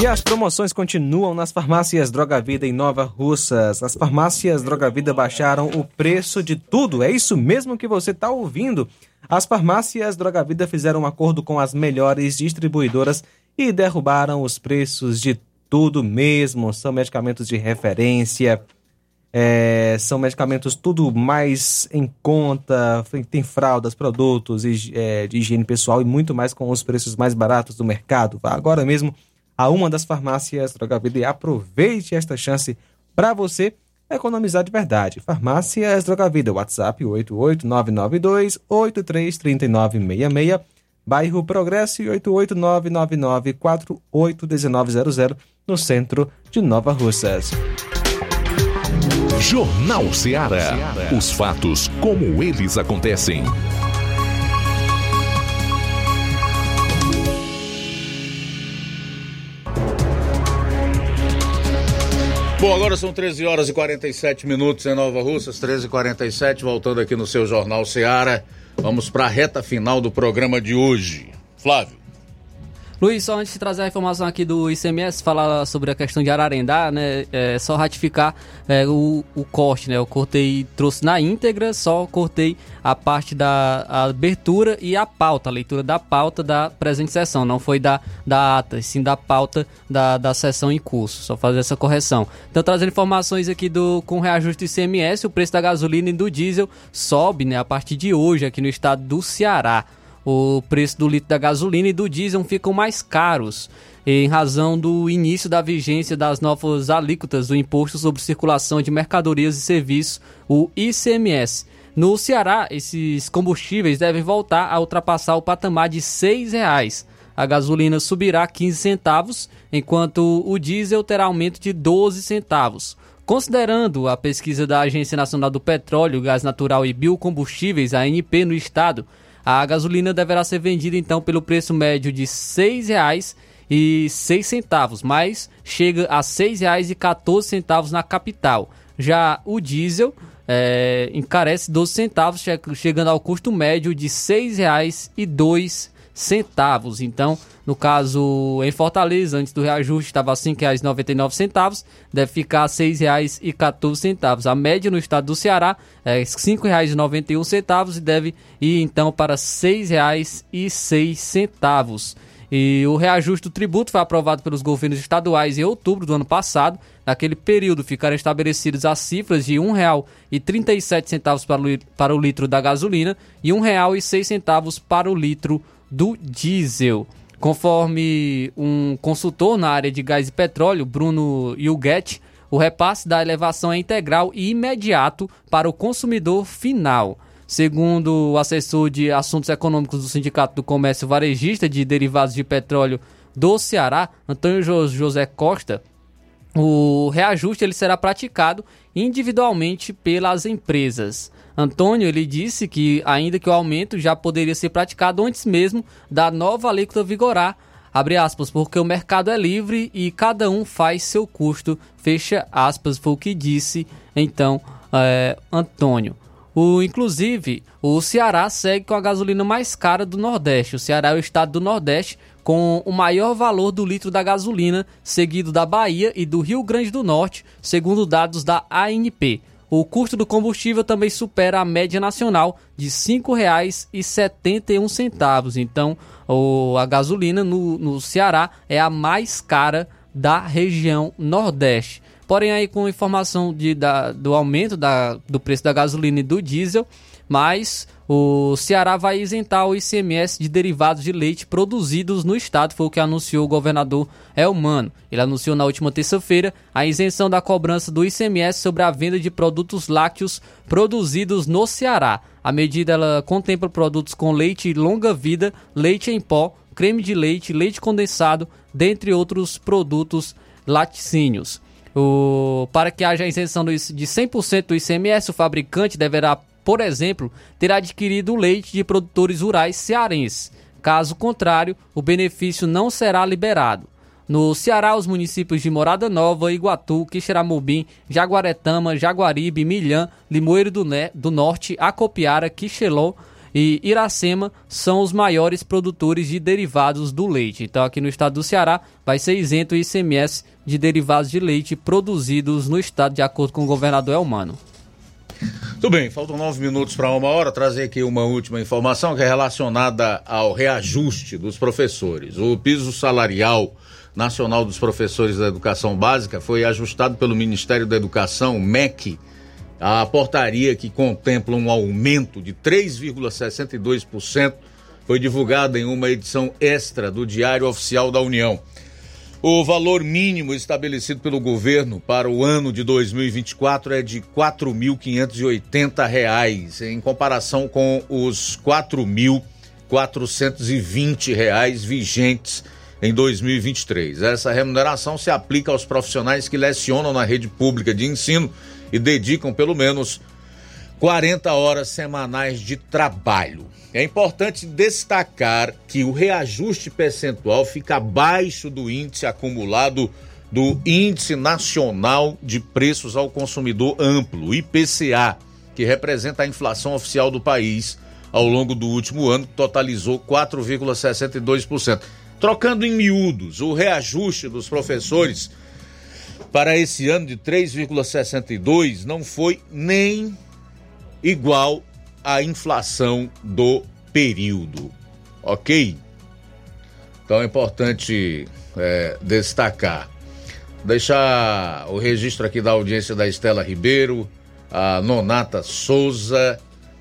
E as promoções continuam nas farmácias Droga Vida em Nova Russas. As farmácias Droga Vida baixaram o preço de tudo. É isso mesmo que você está ouvindo. As farmácias Droga Vida fizeram um acordo com as melhores distribuidoras e derrubaram os preços de tudo mesmo. São medicamentos de referência, é, são medicamentos tudo mais em conta, tem fraldas, produtos é, de higiene pessoal e muito mais com os preços mais baratos do mercado. Agora mesmo a uma das farmácias Droga Vida e aproveite esta chance para você economizar de verdade. Farmácias Droga Vida, WhatsApp 88992 833966, bairro Progresso e 88999 481900 no centro de Nova Russas. Jornal Ceará. Os fatos como eles acontecem. Bom, agora são 13 horas e 47 minutos em Nova Russas, 13 e 47 voltando aqui no seu Jornal Ceará. Vamos para a reta final do programa de hoje. Flávio. Luiz, só antes de trazer a informação aqui do ICMS, falar sobre a questão de Ararendá, né? É só ratificar é, o, o corte, né? Eu cortei, trouxe na íntegra, só cortei a parte da a abertura e a pauta, a leitura da pauta da presente sessão. Não foi da, da ata, sim da pauta da, da sessão em curso. Só fazer essa correção. Então, trazendo informações aqui do com reajuste do ICMS, o preço da gasolina e do diesel sobe, né? A partir de hoje aqui no estado do Ceará o preço do litro da gasolina e do diesel ficam mais caros em razão do início da vigência das novas alíquotas do Imposto sobre Circulação de Mercadorias e Serviços, o ICMS. No Ceará, esses combustíveis devem voltar a ultrapassar o patamar de R$ 6,00. A gasolina subirá 15 centavos, enquanto o diesel terá aumento de 12 centavos. Considerando a pesquisa da Agência Nacional do Petróleo, Gás Natural e Biocombustíveis, ANP, no estado, a gasolina deverá ser vendida então pelo preço médio de R$ 6,06, mas chega a R$ 6,14 na capital. Já o diesel é, encarece 12 centavos, chegando ao custo médio de R$ 6,02 centavos. Então, no caso em Fortaleza, antes do reajuste estava R$ 5,99, deve ficar R$ 6,14. A média no estado do Ceará é R$ 5,91 e deve ir então para R$ 6,06. E o reajuste do tributo foi aprovado pelos governos estaduais em outubro do ano passado. Naquele período ficaram estabelecidas as cifras de R$ 1,37 para, o litro da gasolina e R$ 1,06 para o litro do diesel. Conforme um consultor na área de gás e petróleo, Bruno Yulget, o repasse da elevação é integral e imediato para o consumidor final. Segundo o assessor de assuntos econômicos do Sindicato do Comércio Varejista de Derivados de Petróleo do Ceará, Antônio José Costa, o reajuste ele será praticado individualmente pelas empresas. Antônio ele disse que ainda que o aumento já poderia ser praticado antes mesmo da nova alíquota vigorar, abre aspas, porque o mercado é livre e cada um faz seu custo, fecha aspas, foi o que disse então é, Antônio. O, inclusive, o Ceará segue com a gasolina mais cara do Nordeste. O Ceará é o estado do Nordeste com o maior valor do litro da gasolina, seguido da Bahia e do Rio Grande do Norte, segundo dados da ANP. O custo do combustível também supera a média nacional de R$ 5,71. Então, o, a gasolina no, no Ceará é a mais cara da região Nordeste. Porém, aí com informação de, da, do aumento da, do preço da gasolina e do diesel, mas o Ceará vai isentar o ICMS de derivados de leite produzidos no estado, foi o que anunciou o governador Elmano. Ele anunciou na última terça-feira a isenção da cobrança do ICMS sobre a venda de produtos lácteos produzidos no Ceará. A medida ela contempla produtos com leite longa vida, leite em pó, creme de leite, leite condensado, dentre outros produtos laticínios. O, para que haja isenção de 100% do ICMS, o fabricante deverá por exemplo, ter adquirido leite de produtores rurais cearenses. Caso contrário, o benefício não será liberado. No Ceará, os municípios de Morada Nova, Iguatu, Quixeramobim, Jaguaretama, Jaguaribe, Milhã, Limoeiro do, ne do Norte, Acopiara, Quixelô e Iracema são os maiores produtores de derivados do leite. Então, aqui no estado do Ceará, vai ser isento o ICMS de derivados de leite produzidos no estado, de acordo com o governador Elmano. Tudo bem, faltam nove minutos para uma hora. Trazer aqui uma última informação que é relacionada ao reajuste dos professores. O piso salarial nacional dos professores da educação básica foi ajustado pelo Ministério da Educação, MEC, a portaria que contempla um aumento de 3,62% foi divulgada em uma edição extra do Diário Oficial da União. O valor mínimo estabelecido pelo governo para o ano de 2024 é de R$ 4.580, em comparação com os R$ 4.420 vigentes em 2023. Essa remuneração se aplica aos profissionais que lecionam na rede pública de ensino e dedicam pelo menos 40 horas semanais de trabalho. É importante destacar que o reajuste percentual fica abaixo do índice acumulado do Índice Nacional de Preços ao Consumidor Amplo, IPCA, que representa a inflação oficial do país ao longo do último ano, que totalizou 4,62%. Trocando em miúdos, o reajuste dos professores para esse ano de 3,62 não foi nem igual à inflação do período, ok? Então é importante é, destacar. Deixar o registro aqui da audiência da Estela Ribeiro, a Nonata Souza,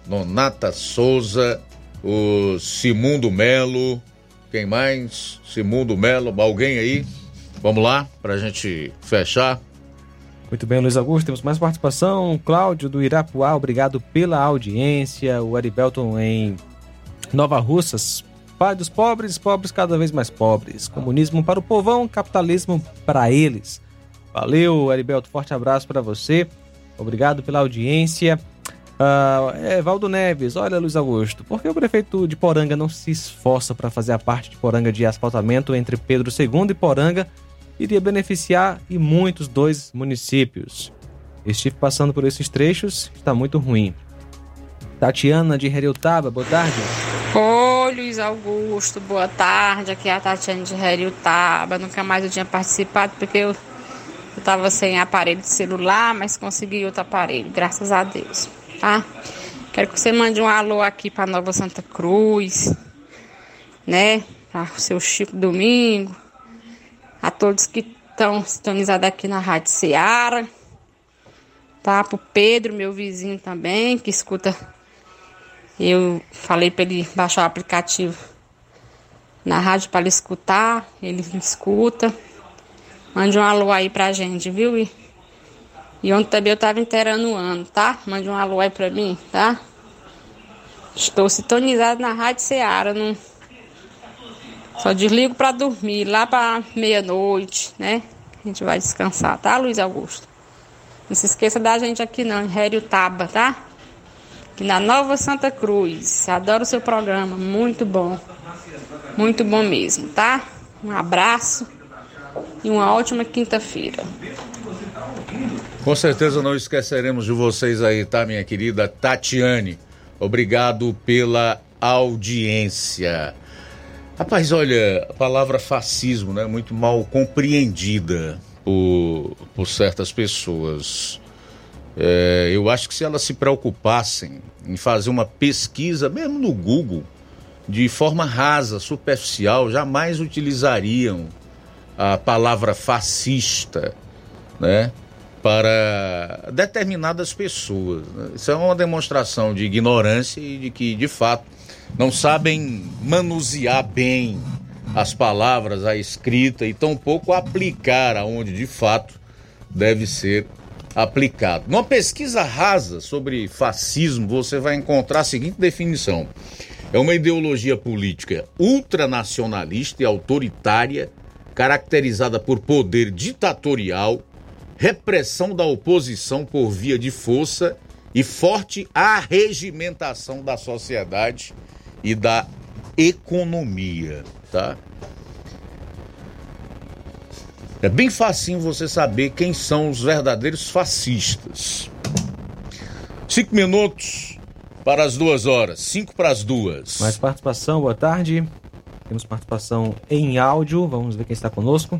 Nonata Souza, o Simundo Melo, quem mais? Simundo Melo, alguém aí? Vamos lá, para a gente fechar. Muito bem, Luiz Augusto, temos mais participação. Cláudio do Irapuá, obrigado pela audiência. O Aribelton em Nova Russas, pai dos pobres, pobres cada vez mais pobres. Comunismo para o povão, capitalismo para eles. Valeu, Aribelto, forte abraço para você. Obrigado pela audiência. Uh, é, Valdo Neves, olha Luiz Augusto, por que o prefeito de Poranga não se esforça para fazer a parte de Poranga de asfaltamento entre Pedro II e Poranga iria beneficiar e muitos dois municípios. Estive passando por esses trechos, está muito ruim. Tatiana de Heriutaba, boa tarde. Oi, Luiz Augusto, boa tarde. Aqui é a Tatiana de Heriutaba. Nunca mais eu tinha participado porque eu estava sem aparelho de celular, mas consegui outro aparelho, graças a Deus, tá? Quero que você mande um alô aqui para Nova Santa Cruz, né? Para o seu Chico Domingo, a todos que estão sintonizados aqui na Rádio Ceará, tá? Pro Pedro, meu vizinho também, que escuta. Eu falei para ele baixar o aplicativo na rádio para ele escutar, ele escuta. Mande um alô aí pra gente, viu? E, e ontem também eu tava inteirando o ano, tá? Mande um alô aí pra mim, tá? Estou sintonizado na Rádio Ceará, não só desligo para dormir, lá para meia-noite, né? A gente vai descansar, tá, Luiz Augusto? Não se esqueça da gente aqui não, em Taba, tá? Aqui na Nova Santa Cruz. Adoro o seu programa, muito bom. Muito bom mesmo, tá? Um abraço e uma ótima quinta-feira. Com certeza não esqueceremos de vocês aí, tá, minha querida Tatiane? Obrigado pela audiência. Rapaz, olha, a palavra fascismo é né, muito mal compreendida por, por certas pessoas. É, eu acho que se elas se preocupassem em fazer uma pesquisa, mesmo no Google, de forma rasa, superficial, jamais utilizariam a palavra fascista, né? Para determinadas pessoas. Né? Isso é uma demonstração de ignorância e de que, de fato, não sabem manusear bem as palavras, a escrita e tampouco aplicar aonde de fato deve ser aplicado. Numa pesquisa rasa sobre fascismo, você vai encontrar a seguinte definição: é uma ideologia política ultranacionalista e autoritária, caracterizada por poder ditatorial, repressão da oposição por via de força e forte arregimentação da sociedade e da economia, tá? É bem facinho você saber quem são os verdadeiros fascistas. Cinco minutos para as duas horas. Cinco para as duas. Mais participação, boa tarde. Temos participação em áudio. Vamos ver quem está conosco.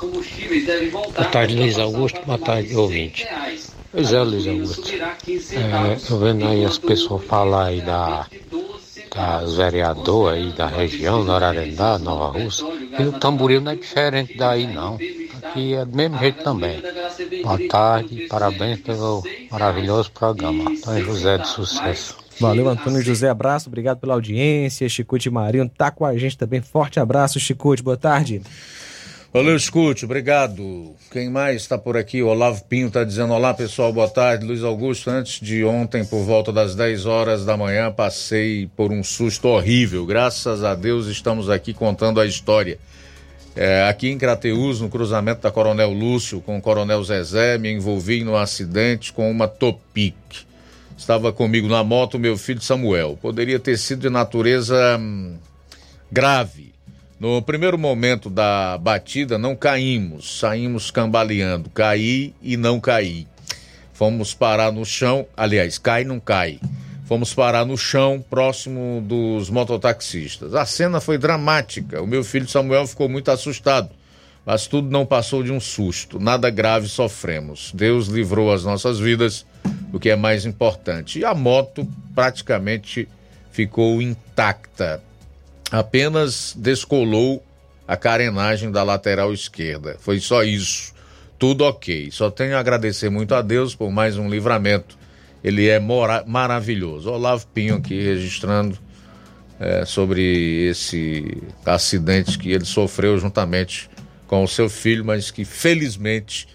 Boa tarde, Luiz Augusto. Boa tarde, ouvinte. Pois é, Luiz Augusto. É, eu vendo aí as pessoas falar aí da, das vereadoras aí da região, Norarendá, Nova Rússia, e o tamboril não é diferente daí não. Aqui é do mesmo jeito também. Boa tarde, parabéns pelo maravilhoso programa. Antônio José de Sucesso. Valeu, Antônio José, abraço, obrigado pela audiência. Chicute Marinho tá com a gente também. Forte abraço, Chicute, boa tarde. Valeu, escute, obrigado. Quem mais está por aqui? Olavo Pinho está dizendo: Olá pessoal, boa tarde. Luiz Augusto, antes de ontem, por volta das 10 horas da manhã, passei por um susto horrível. Graças a Deus estamos aqui contando a história. É, aqui em Crateus, no cruzamento da Coronel Lúcio com o Coronel Zezé, me envolvi num acidente com uma Topic. Estava comigo na moto meu filho Samuel. Poderia ter sido de natureza hum, grave no primeiro momento da batida, não caímos, saímos cambaleando. Caí e não caí. Fomos parar no chão, aliás, cai e não cai. Fomos parar no chão, próximo dos mototaxistas. A cena foi dramática. O meu filho Samuel ficou muito assustado, mas tudo não passou de um susto. Nada grave sofremos. Deus livrou as nossas vidas, o que é mais importante. E a moto praticamente ficou intacta apenas descolou a carenagem da lateral esquerda. Foi só isso. Tudo ok. Só tenho a agradecer muito a Deus por mais um livramento. Ele é maravilhoso. Olavo Pinho aqui registrando é, sobre esse acidente que ele sofreu juntamente com o seu filho, mas que felizmente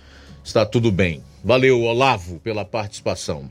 está tudo bem. Valeu, Olavo, pela participação.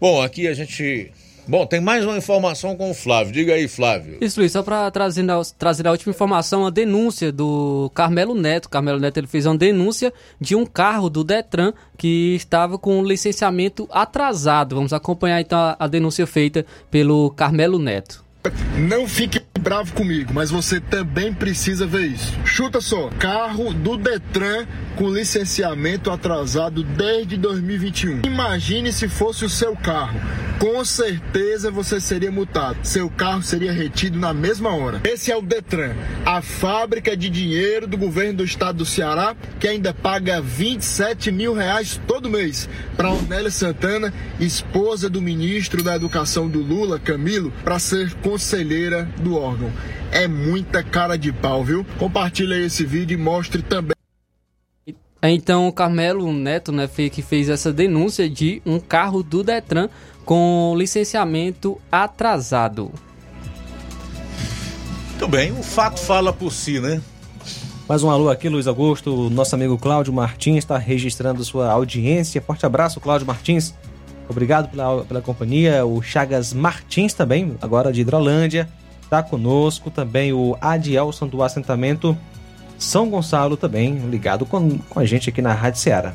Bom, aqui a gente Bom, tem mais uma informação com o Flávio. Diga aí, Flávio. Isso, Luiz, só para trazer, trazer a última informação, a denúncia do Carmelo Neto. Carmelo Neto ele fez uma denúncia de um carro do Detran que estava com licenciamento atrasado. Vamos acompanhar então a, a denúncia feita pelo Carmelo Neto. Não fique bravo comigo, mas você também precisa ver isso. Chuta só, carro do Detran com licenciamento atrasado desde 2021. Imagine se fosse o seu carro. Com certeza você seria multado. Seu carro seria retido na mesma hora. Esse é o Detran, a fábrica de dinheiro do governo do estado do Ceará, que ainda paga 27 mil reais todo mês para Ornélia Santana, esposa do ministro da Educação do Lula, Camilo, para ser conselheira do órgão. É muita cara de pau, viu? Compartilhe esse vídeo e mostre também. Então, o Carmelo Neto, né, que fez essa denúncia de um carro do Detran com licenciamento atrasado. Muito bem, o fato fala por si, né? Mais um alô aqui, Luiz Augusto. Nosso amigo Cláudio Martins está registrando sua audiência. Forte abraço, Cláudio Martins. Obrigado pela, pela companhia. O Chagas Martins também, agora de Hidrolândia, está conosco. Também o Adielson do assentamento São Gonçalo também, ligado com, com a gente aqui na Rádio Ceará.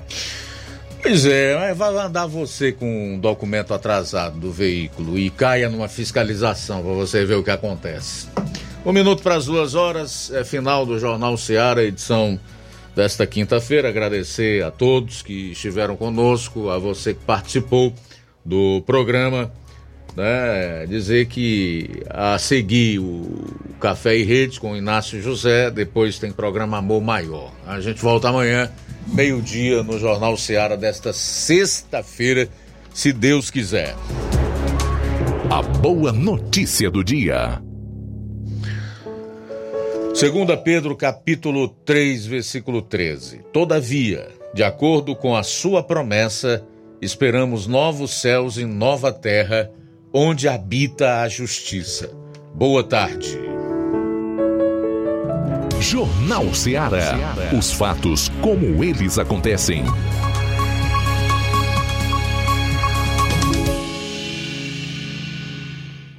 Pois é, vai andar você com um documento atrasado do veículo e caia numa fiscalização para você ver o que acontece. Um minuto para as duas horas, é final do Jornal Ceará, edição desta quinta-feira. Agradecer a todos que estiveram conosco, a você que participou do programa. Né? Dizer que a seguir o Café e Redes com Inácio José, depois tem programa Amor Maior. A gente volta amanhã, meio-dia, no Jornal Ceará desta sexta-feira, se Deus quiser. A boa notícia do dia. Segunda Pedro capítulo 3, versículo 13. Todavia, de acordo com a sua promessa, esperamos novos céus e nova terra, onde habita a justiça. Boa tarde. Jornal Ceará. Os fatos como eles acontecem.